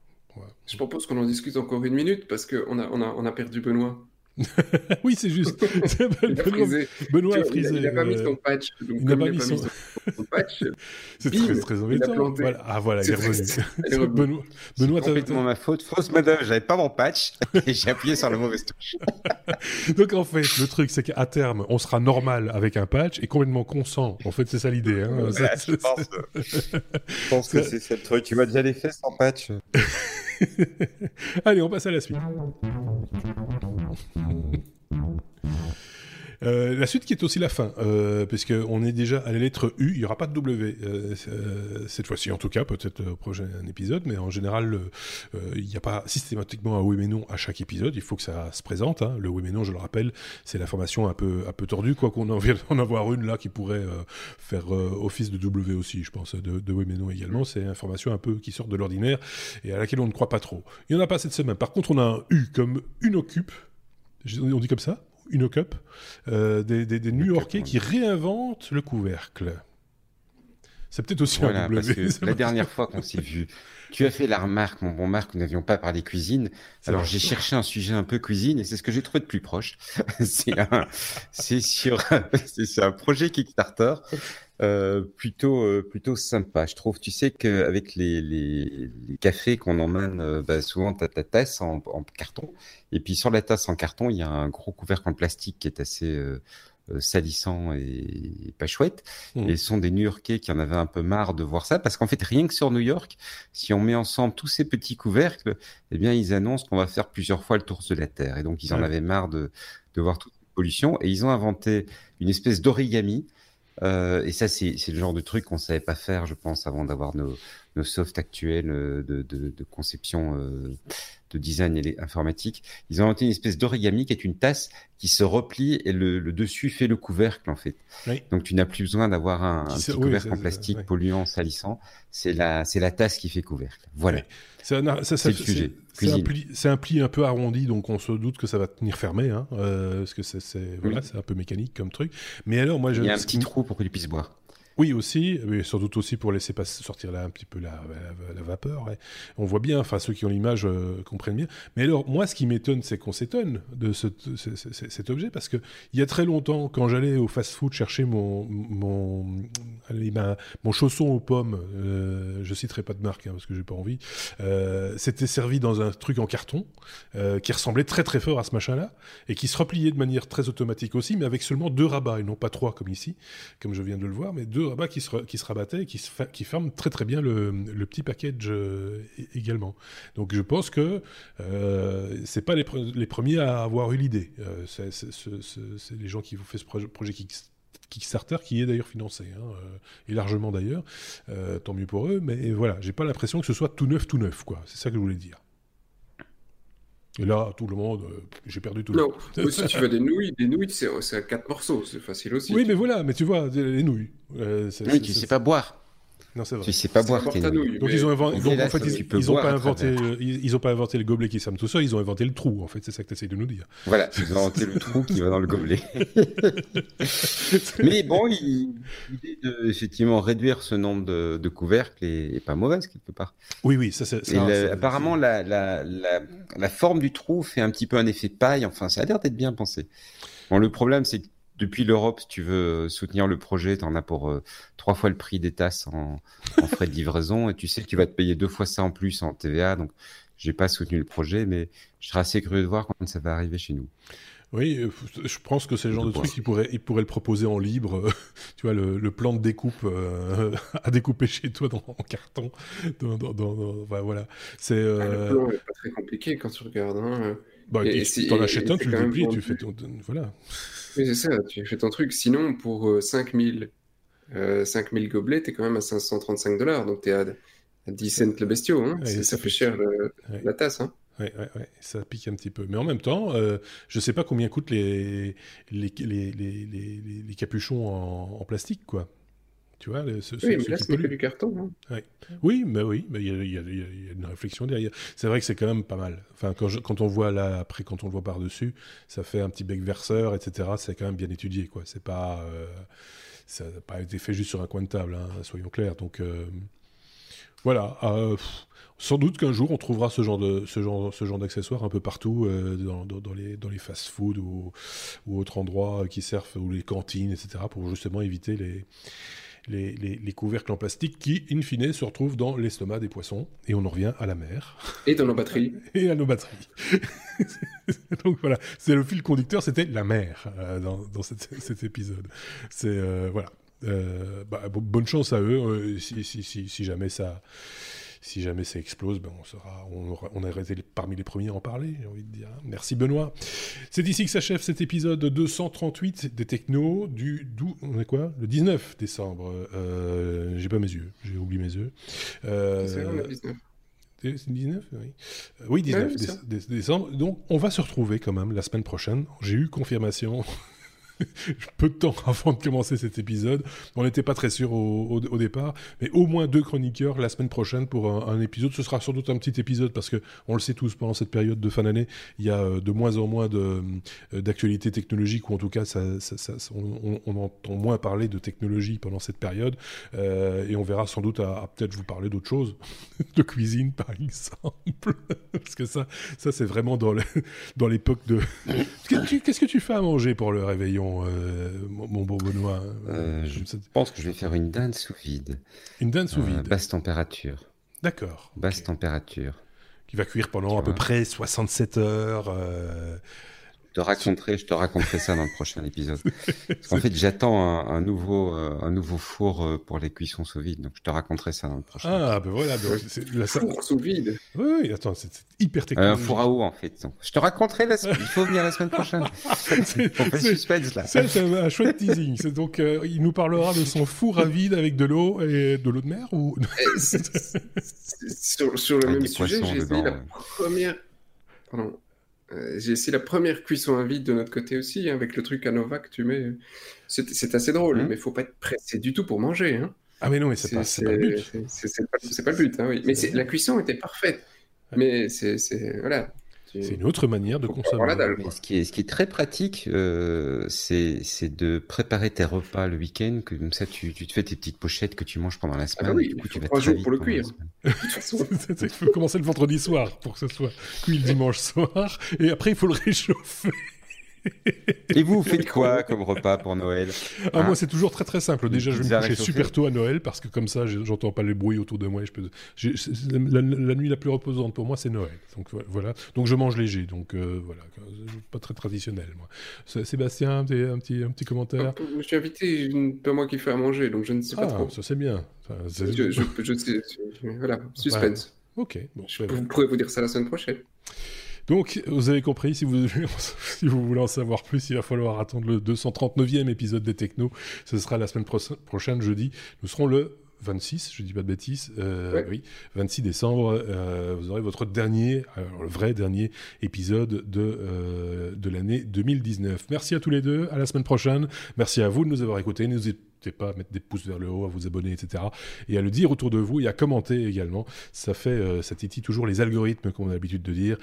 Je propose qu'on en discute encore une minute parce qu'on a, on a, on a perdu Benoît. oui, c'est juste. Benoît, a frisé. Il n'a pas mis son patch. il n'a pas, mis son... patch. c'est très, très embêtant. Ah voilà, il est revenu. Benoît, Benoît c'est complètement ma faute. Fausse madame, j'avais pas mon patch et j'ai appuyé sur la mauvaise touche. Donc en fait, le truc, c'est qu'à terme, on sera normal avec un patch et complètement consent. En fait, c'est ça l'idée. Hein. je, pense, je pense que c'est ça le truc. Tu m'as déjà les fesses sans patch. Allez, on passe à la suite. Euh, la suite qui est aussi la fin, euh, puisqu'on est déjà à la lettre U, il n'y aura pas de W euh, euh, cette fois-ci en tout cas, peut-être au prochain épisode, mais en général, il n'y a pas systématiquement un oui mais non à chaque épisode, il faut que ça se présente. Hein. Le oui mais non, je le rappelle, c'est l'information un peu, un peu tordue, quoi qu'on en vienne en avoir une là qui pourrait faire office de W aussi, je pense, de, de oui mais non également. C'est une un peu qui sort de l'ordinaire et à laquelle on ne croit pas trop. Il n'y en a pas cette semaine. Par contre, on a un U comme une occupe. On dit comme ça? Une cup, euh, des, des, New-Yorkais qui réinventent le couvercle. C'est peut-être aussi un la dernière fois qu'on s'est vu, tu as fait la remarque, mon bon Marc, nous n'avions pas parlé cuisine. Alors j'ai cherché un sujet un peu cuisine et c'est ce que j'ai trouvé de plus proche. c'est sur, c'est un projet Kickstarter euh, plutôt euh, plutôt sympa. Je trouve, tu sais qu'avec les, les, les cafés qu'on emmène, euh, bah, souvent tu as ta tasse en, en, carton et puis sur la tasse en carton, il y a un gros couvercle en plastique qui est assez euh, salissant et, pas chouette. Mmh. Et ce sont des New-Yorkais qui en avaient un peu marre de voir ça, parce qu'en fait, rien que sur New York, si on met ensemble tous ces petits couvercles, eh bien, ils annoncent qu'on va faire plusieurs fois le tour de la Terre. Et donc, ils en avaient marre de, de voir toute la pollution. Et ils ont inventé une espèce d'origami. Euh, et ça, c'est le genre de truc qu'on savait pas faire, je pense, avant d'avoir nos, nos softs actuels euh, de, de, de conception euh, de design et informatique. Ils ont inventé une espèce d'origami qui est une tasse qui se replie et le, le dessus fait le couvercle en fait. Donc tu n'as plus besoin d'avoir un, un petit couvercle en plastique polluant, salissant. C'est la, c'est la tasse qui fait couvercle. Voilà. C'est le sujet. C'est un, pli un peu arrondi, donc on se doute que ça va tenir fermé, hein, euh, parce que c'est voilà, c'est un peu mécanique comme truc. Mais alors, moi, il y a un petit trou pour que tu puisses boire. Oui, aussi, mais sans doute aussi pour laisser sortir là un petit peu la, vapeur. On voit bien, enfin ceux qui ont l'image euh, comprennent bien. Mais alors, moi, ce qui m'étonne, c'est qu'on s'étonne de ce, cet objet, parce que il y a très longtemps, quand j'allais au fast-food chercher mon mon, mon chausson aux pommes, euh, je citerai pas de marque hein, parce que j'ai pas envie, euh, c'était servi dans un truc en carton euh, qui ressemblait très très fort à ce machin-là et qui se repliait de manière très automatique aussi, mais avec seulement deux rabats et non pas trois comme ici, comme je viens de le voir, mais deux qui se, qui rabattaient et qui, se qui ferment très très bien le, petit package euh, également. Donc je pense que euh, c'est pas les, premiers à avoir eu l'idée. Euh, c'est les gens qui vous fait ce projet, projet Kickstarter qui est d'ailleurs financé, hein, euh, et largement d'ailleurs, tant mieux pour eux, mais voilà, j'ai pas l'impression que ce soit tout neuf, tout neuf, quoi. C'est ça que je voulais dire. Et là, tout le monde, euh, j'ai perdu tout non. le monde. si tu veux des nouilles, des nouilles, c'est à quatre morceaux, c'est facile aussi. Oui, mais voilà, mais tu vois, les nouilles. Euh, oui, tu sais pas boire. Non, c'est vrai. Tu sais pas boire tes nouilles. Donc, ils ont inventé, donc, en fait, ils, ils ont pas inventé, ils, ont pas inventé le gobelet qui s'aime tout seul, ils ont inventé le trou, en fait, c'est ça que tu essayes de nous dire. Voilà, ils ont inventé le trou qui va dans le gobelet. Mais bon, l'idée de, effectivement, réduire ce nombre de, de couvercles est, est, pas mauvaise, quelque part. Oui, oui, ça c'est. Apparemment, la, la, la, la forme du trou fait un petit peu un effet paille, enfin, ça a l'air d'être bien pensé. Bon, le problème, c'est que depuis l'Europe, si tu veux soutenir le projet, tu en as pour euh, trois fois le prix des tasses en, en, frais de livraison et tu sais que tu vas te payer deux fois ça en plus en TVA. Donc, j'ai pas soutenu le projet, mais je serais assez curieux de voir quand ça va arriver chez nous. Oui, euh, je pense que c'est le genre de truc qu'ils pourraient, ils pourraient le proposer en libre. tu vois, le, le, plan de découpe euh, à découper chez toi dans, en carton. Dans, dans, dans, voilà. C'est. Euh... Ah, pas très compliqué quand tu regardes. Hein. Bah, et, tu t'en achètes un, tu le déplies, tu fais ton. Voilà. Oui, c'est ça, tu fais ton truc. Sinon, pour 5000 euh, 5000 euh, gobelets, t'es quand même à 535 dollars. Donc, t'es à, 10 cents le bestiau, hein. ça, fait cher la tasse. Hein. Ouais, ouais, ouais, ça pique un petit peu. Mais en même temps, euh, je sais pas combien coûtent les, les, les, les capuchons en, plastique, quoi. Tu vois, ce, oui, mais là, c'est que du carton. Hein. Oui, mais oui, il y, y, a une réflexion derrière. C'est vrai que c'est quand même pas mal. Enfin, quand, quand on voit là, après, quand on le voit par-dessus, ça fait un petit bec verseur, etc. C'est quand même bien étudié, quoi. C'est pas, euh, ça n'a pas été fait juste sur un coin de table, hein, soyons clairs. Donc, euh, voilà. Euh, sans doute qu'un jour on trouvera ce genre de ce genre ce genre d'accessoires un peu partout euh, dans, dans, les dans les fast-food ou, ou autres endroits qui servent ou les cantines etc pour justement éviter les les, les, couvercles en plastique qui, in fine, se retrouvent dans l'estomac des poissons. Et on en revient à la mer. Et dans nos batteries. Et à nos batteries. Donc voilà, c'est le fil conducteur, c'était la mer euh, dans, dans cet épisode. C'est voilà. Bah, bonne chance à eux si, si, si, si jamais ça si jamais ça explose, ben on sera, on, on a été parmi les premiers à en parler, j'ai envie de dire. Merci Benoît. C'est ici que s'achève cet épisode 238 des Technos du, on est quoi? Le 19 décembre. Euh, j'ai pas mes yeux, j'ai oublié mes yeux. Euh, c'est le 19. C'est 19 Oui, euh, oui 19 décembre. Donc, on va se retrouver quand même la semaine prochaine. J'ai eu confirmation peu de temps avant de commencer cet épisode. On n'était pas très sûr au, départ, mais au moins deux chroniqueurs la semaine prochaine pour un, épisode. Ce sera sans doute un petit épisode parce que on le sait tous pendant cette période de fin d'année, il y a euh, de moins en moins euh, d'actualités technologiques ou en tout cas on, entend moins parler de technologie pendant cette période euh, et on verra sans doute à, peut-être vous parler d'autres choses, de cuisine par exemple, parce que ça, ça c'est vraiment dans l'époque de. Qu'est-ce que tu fais à manger pour le réveillon? Euh, mon, beau Benoît hein, euh, Je pense que je vais faire une dinde sous vide. Une dinde sous vide Basse température. D'accord. Basse température. Qui va cuire pendant à peu près 67 heures. Euh, te raconterai, je te raconterai ça dans le prochain épisode. en fait, j'attends un, nouveau, euh, un nouveau four euh, pour les cuissons sous vide, donc je te raconterai ça dans le prochain. Ah, ben voilà. la... Four sous vide. Oui, oui, attends, c'est hyper technique. Un four à eau, en fait. Donc, je te raconterai la Il faut venir la semaine prochaine. c'est suspense, là. C'est un, chouette teasing. Donc, euh, il nous parlera de son four à vide avec de l'eau et de l'eau de mer ou... sur, sur, le même sujet, j'ai essayé la première... Pardon euh, j'ai essayé la première cuisson à vide de notre côté aussi, hein, avec le truc à Nova que tu mets. C'est assez drôle, mmh. mais il faut pas être pressé du tout pour manger. Hein. Ah mais non, mais c'est pas, pas, le but. C'est pas, pas, le but, hein, oui. Mais la cuisson était parfaite. Mais c'est voilà, c'est une autre manière de consommer. ce, qui est, ce qui est très pratique, euh, c'est de préparer tes repas le week-end, que comme ça tu, tu, te fais tes petites pochettes que tu manges pendant la ah semaine. Ah oui, du coup, tu vas trois jours pour le cuire. il faut commencer le vendredi soir pour que ce soit cuit le dimanche soir, et après il faut le réchauffer. Et vous, vous faites quoi comme repas pour Noël ah, Moi, hein c'est toujours très très simple. Déjà, je vais me coucher super tôt à Noël parce que comme ça, j'entends pas les bruits autour de moi. Et je peux... La, nuit la plus reposante pour moi, c'est Noël. Donc voilà. Donc je mange léger. Donc euh, voilà, pas très traditionnel. Moi. Sébastien, un petit, un petit commentaire. Je suis invité, pas moi qui fais à manger, donc je ne sais pas ah, trop. Ça c'est bien. je, je, sais, voilà, suspense. Ok. Bon, je, vous pourrez vous dire ça la semaine prochaine. Donc, vous avez compris, si vous, si vous voulez en savoir plus, il va falloir attendre le 239e épisode des Technos. Ce sera la semaine prochaine, jeudi. Nous serons le 26, je dis pas de bêtises, euh, oui, 26 décembre, euh, vous aurez votre dernier, alors le vrai dernier épisode de, euh, de l'année 2019. Merci à tous les deux, à la semaine prochaine. Merci à vous de nous avoir écoutés. N'hésitez pas à mettre des pouces vers le haut, à vous abonner, etc. Et à le dire autour de vous et à commenter également. Ça fait, ça titille toujours les algorithmes, comme on a l'habitude de dire,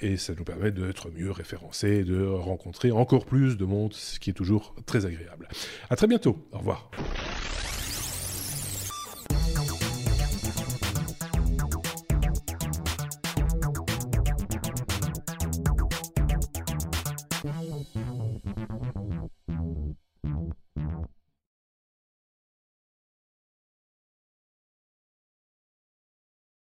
et ça nous permet d'être mieux référencés, de rencontrer encore plus de monde, ce qui est toujours très agréable. À très bientôt. Au revoir.